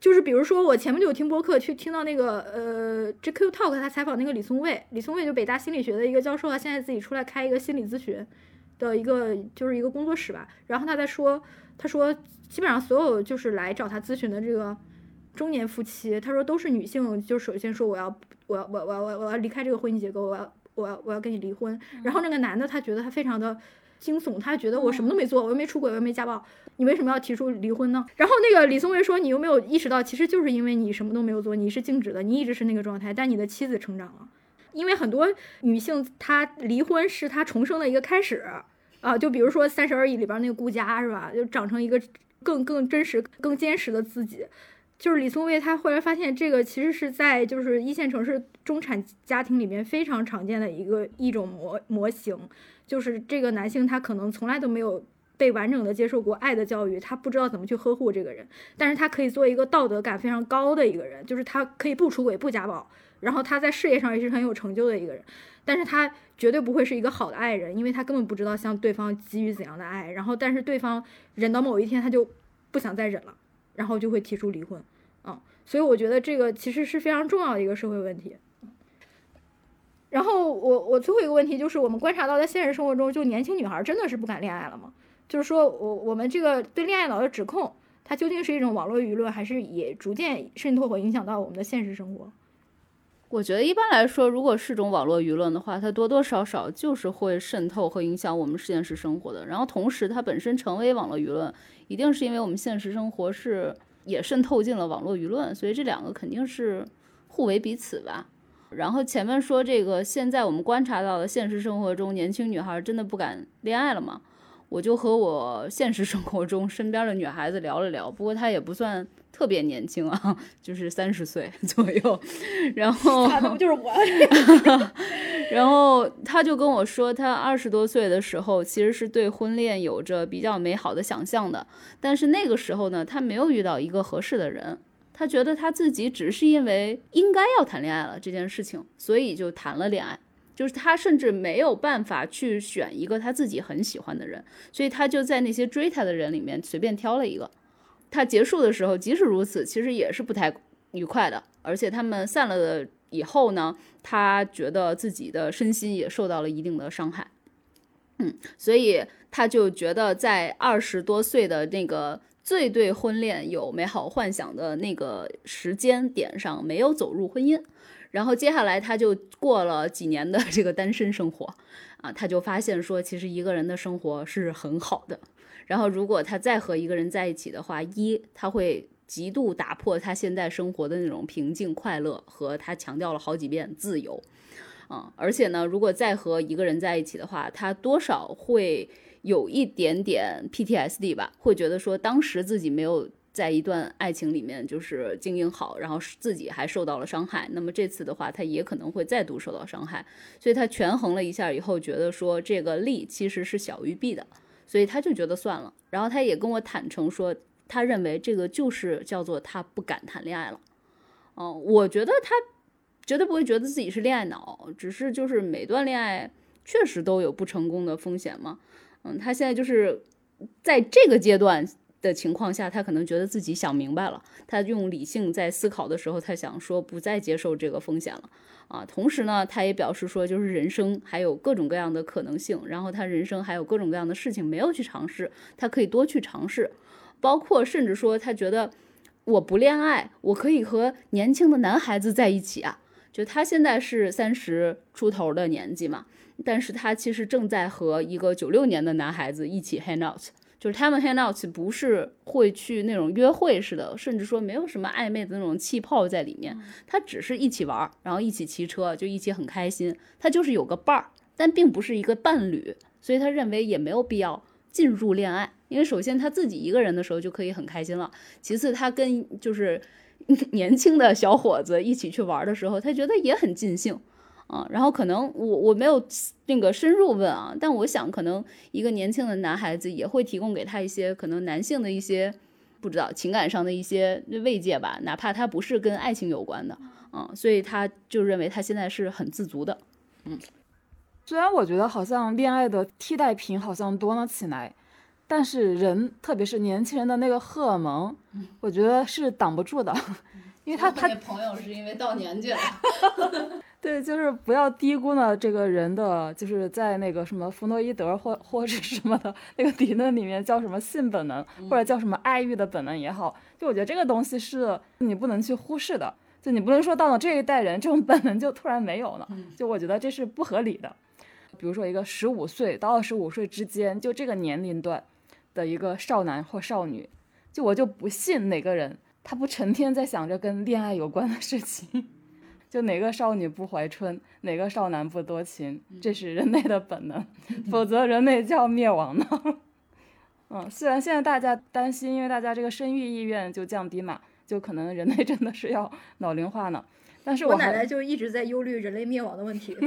就是比如说我前不久听播客去听到那个呃 GQ Talk 他采访那个李松蔚，李松蔚就北大心理学的一个教授，他现在自己出来开一个心理咨询的一个就是一个工作室吧。然后他在说，他说基本上所有就是来找他咨询的这个中年夫妻，他说都是女性，就首先说我要我要我我我我要离开这个婚姻结构，我要。我要我要跟你离婚，然后那个男的他觉得他非常的惊悚，他觉得我什么都没做，我又没出轨，我又没家暴，你为什么要提出离婚呢？然后那个李松蔚说，你又没有意识到，其实就是因为你什么都没有做，你是静止的，你一直是那个状态，但你的妻子成长了，因为很多女性她离婚是她重生的一个开始啊，就比如说《三十而已》里边那个顾佳是吧，就长成一个更更真实、更坚实的自己。就是李松蔚，他后来发现这个其实是在就是一线城市中产家庭里面非常常见的一个一种模模型，就是这个男性他可能从来都没有被完整的接受过爱的教育，他不知道怎么去呵护这个人，但是他可以做一个道德感非常高的一个人，就是他可以不出轨不家暴，然后他在事业上也是很有成就的一个人，但是他绝对不会是一个好的爱人，因为他根本不知道向对方给予怎样的爱，然后但是对方忍到某一天他就不想再忍了，然后就会提出离婚。啊，所以我觉得这个其实是非常重要的一个社会问题。然后我我最后一个问题就是，我们观察到在现实生活中，就年轻女孩真的是不敢恋爱了吗？就是说我我们这个对恋爱脑的指控，它究竟是一种网络舆论，还是也逐渐渗透和影响到我们的现实生活？我觉得一般来说，如果是种网络舆论的话，它多多少少就是会渗透和影响我们现实生活的。然后同时，它本身成为网络舆论，一定是因为我们现实生活是。也渗透进了网络舆论，所以这两个肯定是互为彼此吧。然后前面说这个，现在我们观察到的现实生活中，年轻女孩真的不敢恋爱了吗？我就和我现实生活中身边的女孩子聊了聊，不过她也不算特别年轻啊，就是三十岁 左右。然后，那不就是我？然后他就跟我说，她二十多岁的时候其实是对婚恋有着比较美好的想象的，但是那个时候呢，她没有遇到一个合适的人，他觉得他自己只是因为应该要谈恋爱了这件事情，所以就谈了恋爱。就是他甚至没有办法去选一个他自己很喜欢的人，所以他就在那些追他的人里面随便挑了一个。他结束的时候，即使如此，其实也是不太愉快的。而且他们散了的以后呢，他觉得自己的身心也受到了一定的伤害。嗯，所以他就觉得在二十多岁的那个最对婚恋有美好幻想的那个时间点上，没有走入婚姻。然后接下来他就过了几年的这个单身生活，啊，他就发现说，其实一个人的生活是很好的。然后如果他再和一个人在一起的话，一他会极度打破他现在生活的那种平静快乐和他强调了好几遍自由，啊，而且呢，如果再和一个人在一起的话，他多少会有一点点 PTSD 吧，会觉得说当时自己没有。在一段爱情里面，就是经营好，然后自己还受到了伤害。那么这次的话，他也可能会再度受到伤害。所以他权衡了一下以后，觉得说这个利其实是小于弊的，所以他就觉得算了。然后他也跟我坦诚说，他认为这个就是叫做他不敢谈恋爱了。嗯，我觉得他绝对不会觉得自己是恋爱脑，只是就是每段恋爱确实都有不成功的风险嘛。嗯，他现在就是在这个阶段。的情况下，他可能觉得自己想明白了。他用理性在思考的时候，他想说不再接受这个风险了啊。同时呢，他也表示说，就是人生还有各种各样的可能性，然后他人生还有各种各样的事情没有去尝试，他可以多去尝试。包括甚至说，他觉得我不恋爱，我可以和年轻的男孩子在一起啊。就他现在是三十出头的年纪嘛，但是他其实正在和一个九六年的男孩子一起 hang out。就是他们 hang out 不是会去那种约会似的，甚至说没有什么暧昧的那种气泡在里面，他只是一起玩，然后一起骑车，就一起很开心。他就是有个伴儿，但并不是一个伴侣，所以他认为也没有必要进入恋爱，因为首先他自己一个人的时候就可以很开心了，其次他跟就是 年轻的小伙子一起去玩的时候，他觉得也很尽兴。啊，然后可能我我没有那个深入问啊，但我想可能一个年轻的男孩子也会提供给他一些可能男性的一些不知道情感上的一些慰藉吧，哪怕他不是跟爱情有关的，嗯，所以他就认为他现在是很自足的，嗯。虽然我觉得好像恋爱的替代品好像多了起来，但是人特别是年轻人的那个荷尔蒙，我觉得是挡不住的，因为他他朋友是因为到年纪了。对，就是不要低估呢这个人的，就是在那个什么弗洛伊德或或者什么的那个理论里面叫什么性本能，或者叫什么爱欲的本能也好，就我觉得这个东西是你不能去忽视的，就你不能说到了这一代人这种本能就突然没有了，就我觉得这是不合理的。比如说一个十五岁到二十五岁之间，就这个年龄段的一个少男或少女，就我就不信哪个人他不成天在想着跟恋爱有关的事情。就哪个少女不怀春，哪个少男不多情，这是人类的本能，否则人类就要灭亡呢。嗯，虽然现在大家担心，因为大家这个生育意愿就降低嘛，就可能人类真的是要老龄化呢。但是我奶奶就一直在忧虑人类灭亡的问题。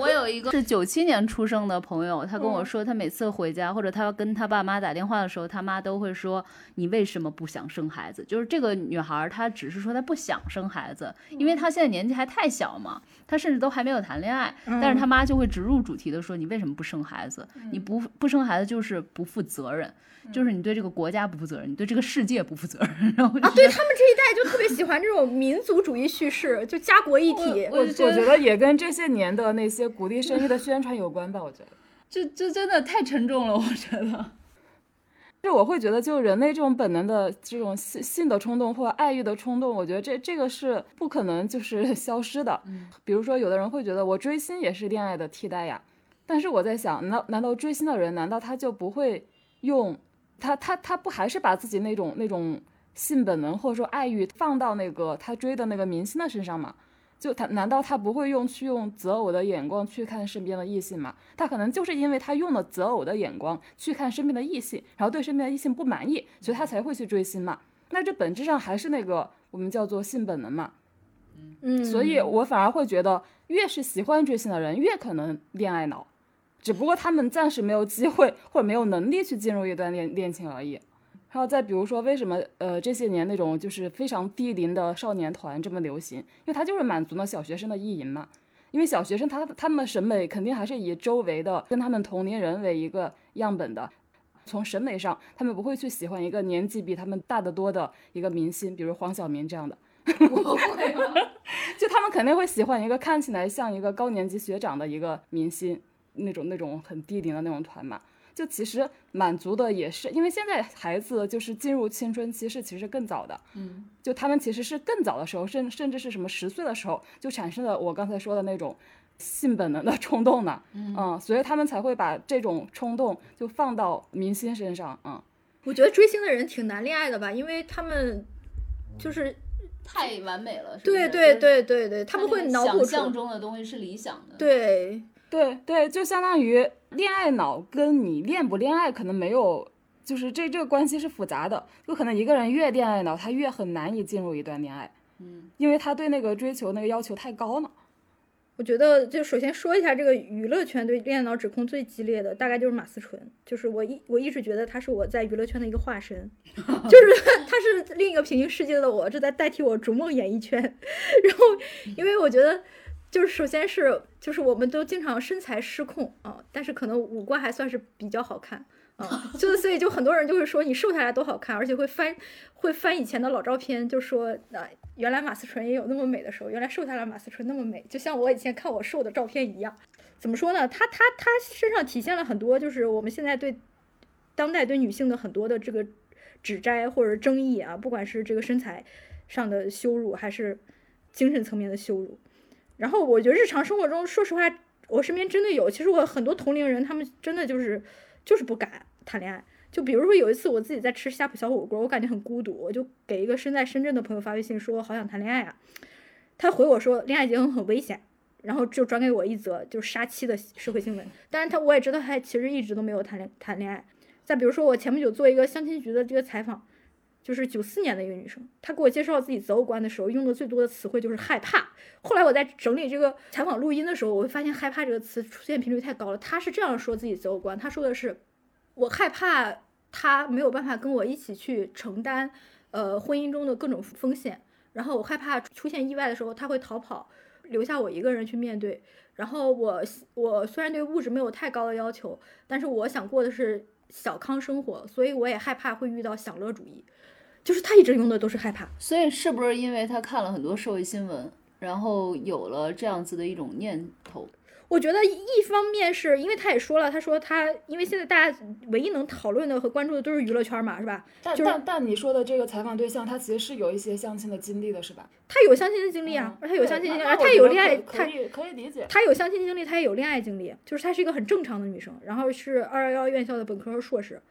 我有一个是九七年出生的朋友，他跟我说，他每次回家或者他跟他爸妈打电话的时候，他妈都会说：“你为什么不想生孩子？”就是这个女孩，她只是说她不想生孩子，因为她现在年纪还太小嘛，她甚至都还没有谈恋爱。但是她妈就会直入主题的说：“你为什么不生孩子？你不不生孩子就是不负责任。”就是你对这个国家不负责任，你对这个世界不负责任。然后啊，对他们这一代就特别喜欢这种民族主义叙事，就家国一体。我我觉得也跟这些年的那些鼓励生育的宣传有关吧。我觉得 这这真的太沉重了。我觉得，就我会觉得，就人类这种本能的这种性性的冲动或爱欲的冲动，我觉得这这个是不可能就是消失的。比如说，有的人会觉得我追星也是恋爱的替代呀。但是我在想，难难道追星的人难道他就不会用？他他他不还是把自己那种那种性本能或者说爱欲放到那个他追的那个明星的身上吗？就他难道他不会用去用择偶的眼光去看身边的异性吗？他可能就是因为他用了择偶的眼光去看身边的异性，然后对身边的异性不满意，所以他才会去追星嘛。那这本质上还是那个我们叫做性本能嘛。嗯，所以我反而会觉得，越是喜欢追星的人，越可能恋爱脑。只不过他们暂时没有机会或者没有能力去进入一段恋恋情而已。然后再比如说，为什么呃这些年那种就是非常低龄的少年团这么流行？因为它就是满足了小学生的意淫嘛。因为小学生他他们的审美肯定还是以周围的跟他们同龄人为一个样本的。从审美上，他们不会去喜欢一个年纪比他们大得多的一个明星，比如黄晓明这样的。不会 就他们肯定会喜欢一个看起来像一个高年级学长的一个明星。那种那种很低龄的那种团嘛，就其实满足的也是，因为现在孩子就是进入青春期是其实更早的，嗯，就他们其实是更早的时候，甚甚至是什么十岁的时候就产生了我刚才说的那种性本能的冲动呢，嗯，所以他们才会把这种冲动就放到明星身上，嗯，我觉得追星的人挺难恋爱的吧，因为他们就是太完美了，对对对对对，他们会脑补想象中的东西是理想的，对。对对，就相当于恋爱脑跟你恋不恋爱可能没有，就是这这个关系是复杂的，就可能一个人越恋爱脑，他越很难以进入一段恋爱，嗯，因为他对那个追求那个要求太高了。我觉得就首先说一下这个娱乐圈对恋爱脑指控最激烈的，大概就是马思纯，就是我一我一直觉得她是我在娱乐圈的一个化身，就是 她是另一个平行世界的我，这在代替我逐梦演艺圈，然后因为我觉得。就是首先是就是我们都经常身材失控啊，但是可能五官还算是比较好看啊，就所以就很多人就会说你瘦下来多好看，而且会翻会翻以前的老照片，就说啊原来马思纯也有那么美的时候，原来瘦下来马思纯那么美，就像我以前看我瘦的照片一样。怎么说呢？她她她身上体现了很多，就是我们现在对当代对女性的很多的这个指摘或者争议啊，不管是这个身材上的羞辱，还是精神层面的羞辱。然后我觉得日常生活中，说实话，我身边真的有。其实我很多同龄人，他们真的就是就是不敢谈恋爱。就比如说有一次，我自己在吃呷哺小火锅，我感觉很孤独，我就给一个身在深圳的朋友发微信说好想谈恋爱啊。他回我说恋爱结婚很危险，然后就转给我一则就是杀妻的社会新闻。当然他我也知道他其实一直都没有谈恋谈恋爱。再比如说我前不久做一个相亲局的这个采访，就是九四年的一个女生，她给我介绍自己择偶观的时候用的最多的词汇就是害怕。后来我在整理这个采访录音的时候，我会发现害怕这个词出现频率太高了。她是这样说自己择偶观，她说的是我害怕他没有办法跟我一起去承担呃婚姻中的各种风险。然后我害怕出现意外的时候他会逃跑，留下我一个人去面对。然后我我虽然对物质没有太高的要求，但是我想过的是小康生活，所以我也害怕会遇到享乐主义。就是他一直用的都是害怕，所以是不是因为他看了很多社会新闻，然后有了这样子的一种念头？我觉得一方面是因为他也说了，他说他因为现在大家唯一能讨论的和关注的都是娱乐圈嘛，是吧？但但但你说的这个采访对象，他其实是有一些相亲的经历的，是吧？他有相亲的经历啊，他有相亲经历，他也有恋爱，他可以可以理解。他有相亲经历，他也有恋爱经历，就是她是一个很正常的女生，然后是二幺幺院校的本科和硕士，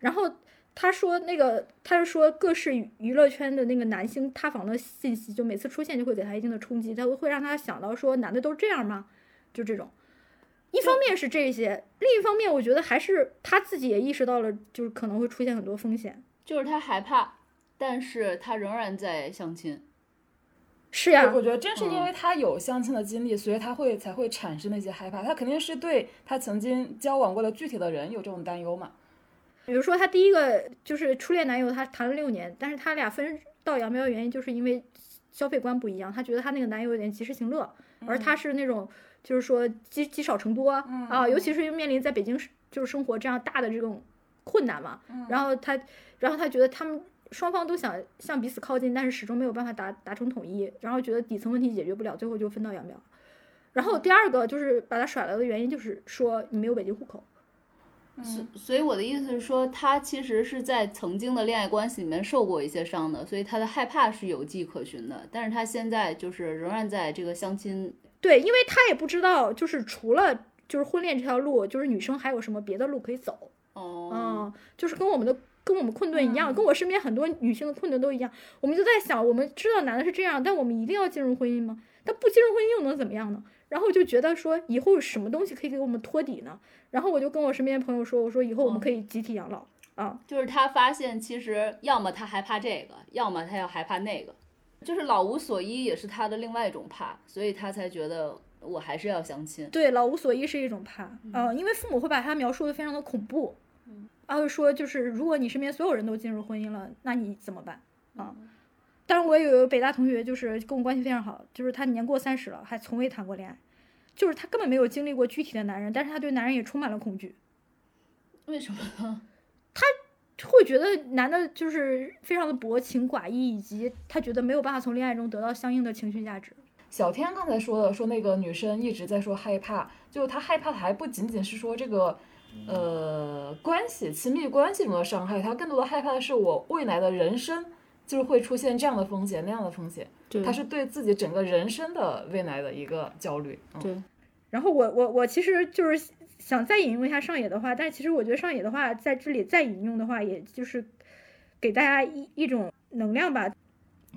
然后他说那个他是说各式娱乐圈的那个男星塌房的信息，就每次出现就会给他一定的冲击，他会会让他想到说男的都是这样吗？就这种。一方面是这些，另一方面，我觉得还是他自己也意识到了，就是可能会出现很多风险，就是他害怕，但是他仍然在相亲。是呀，我觉得正是因为他有相亲的经历，所以他会才会产生那些害怕。他肯定是对他曾经交往过的具体的人有这种担忧嘛。比如说，他第一个就是初恋男友，他谈了六年，但是他俩分道扬镳的原因就是因为消费观不一样。他觉得他那个男友有点及时行乐，而他是那种。就是说积积少成多啊，尤其是又面临在北京就是生活这样大的这种困难嘛。然后他，然后他觉得他们双方都想向彼此靠近，但是始终没有办法达达成统一。然后觉得底层问题解决不了，最后就分道扬镳。然后第二个就是把他甩了的原因，就是说你没有北京户口。所所以我的意思是说，他其实是在曾经的恋爱关系里面受过一些伤的，所以他的害怕是有迹可循的。但是他现在就是仍然在这个相亲。对，因为他也不知道，就是除了就是婚恋这条路，就是女生还有什么别的路可以走。哦，嗯，就是跟我们的跟我们困顿一样，跟我身边很多女性的困顿都一样。我们就在想，我们知道男的是这样，但我们一定要进入婚姻吗？但不进入婚姻又能怎么样呢？然后我就觉得说，以后什么东西可以给我们托底呢？然后我就跟我身边朋友说，我说以后我们可以集体养老啊。就是他发现，其实要么他害怕这个，要么他要害怕那个。就是老无所依也是他的另外一种怕，所以他才觉得我还是要相亲。对，老无所依是一种怕，嗯，因为父母会把他描述的非常的恐怖，嗯，他会说就是如果你身边所有人都进入婚姻了，那你怎么办啊？当然，我也有个北大同学，就是跟我关系非常好，就是他年过三十了，还从未谈过恋爱，就是他根本没有经历过具体的男人，但是他对男人也充满了恐惧。为什么呢？他。会觉得男的就是非常的薄情寡义，以及他觉得没有办法从恋爱中得到相应的情绪价值。小天刚才说的，说那个女生一直在说害怕，就她害怕的还不仅仅是说这个，呃，关系亲密关系中的伤害，她更多的害怕的是我未来的人生就是会出现这样的风险那样的风险。对，他是对自己整个人生的未来的一个焦虑。对，然后我我我其实就是。想再引用一下上野的话，但其实我觉得上野的话在这里再引用的话，也就是给大家一一种能量吧。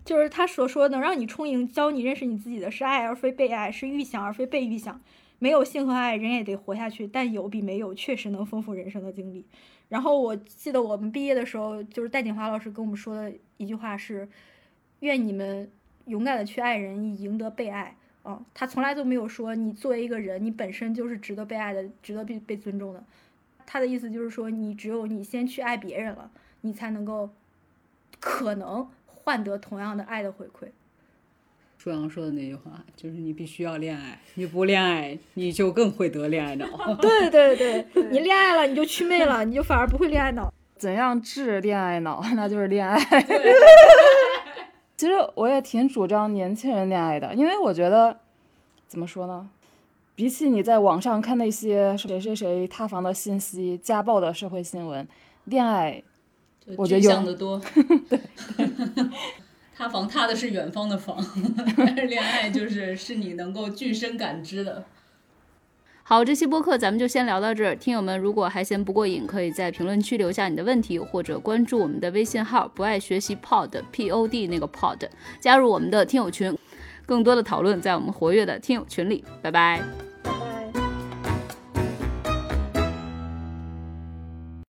就是他所说能让你充盈、教你认识你自己的是爱而非被爱，是预想而非被预想。没有性和爱，人也得活下去，但有比没有确实能丰富人生的经历。然后我记得我们毕业的时候，就是戴锦华老师跟我们说的一句话是：愿你们勇敢的去爱人，以赢得被爱。哦，他从来都没有说你作为一个人，你本身就是值得被爱的，值得被被尊重的。他的意思就是说，你只有你先去爱别人了，你才能够可能换得同样的爱的回馈。舒阳说的那句话就是你必须要恋爱，你不恋爱你就更会得恋爱脑。对对对，你恋爱了你就祛魅了，你就反而不会恋爱脑。怎样治恋爱脑？那就是恋爱。其实我也挺主张年轻人恋爱的，因为我觉得，怎么说呢？比起你在网上看那些谁谁谁塌房的信息、家暴的社会新闻，恋爱，我觉得想的多。对，塌房塌的是远方的房，但是恋爱就是是你能够具身感知的。好，这期播客咱们就先聊到这儿。听友们，如果还嫌不过瘾，可以在评论区留下你的问题，或者关注我们的微信号“不爱学习 Pod P O D” 那个 Pod，加入我们的听友群。更多的讨论在我们活跃的听友群里。拜拜。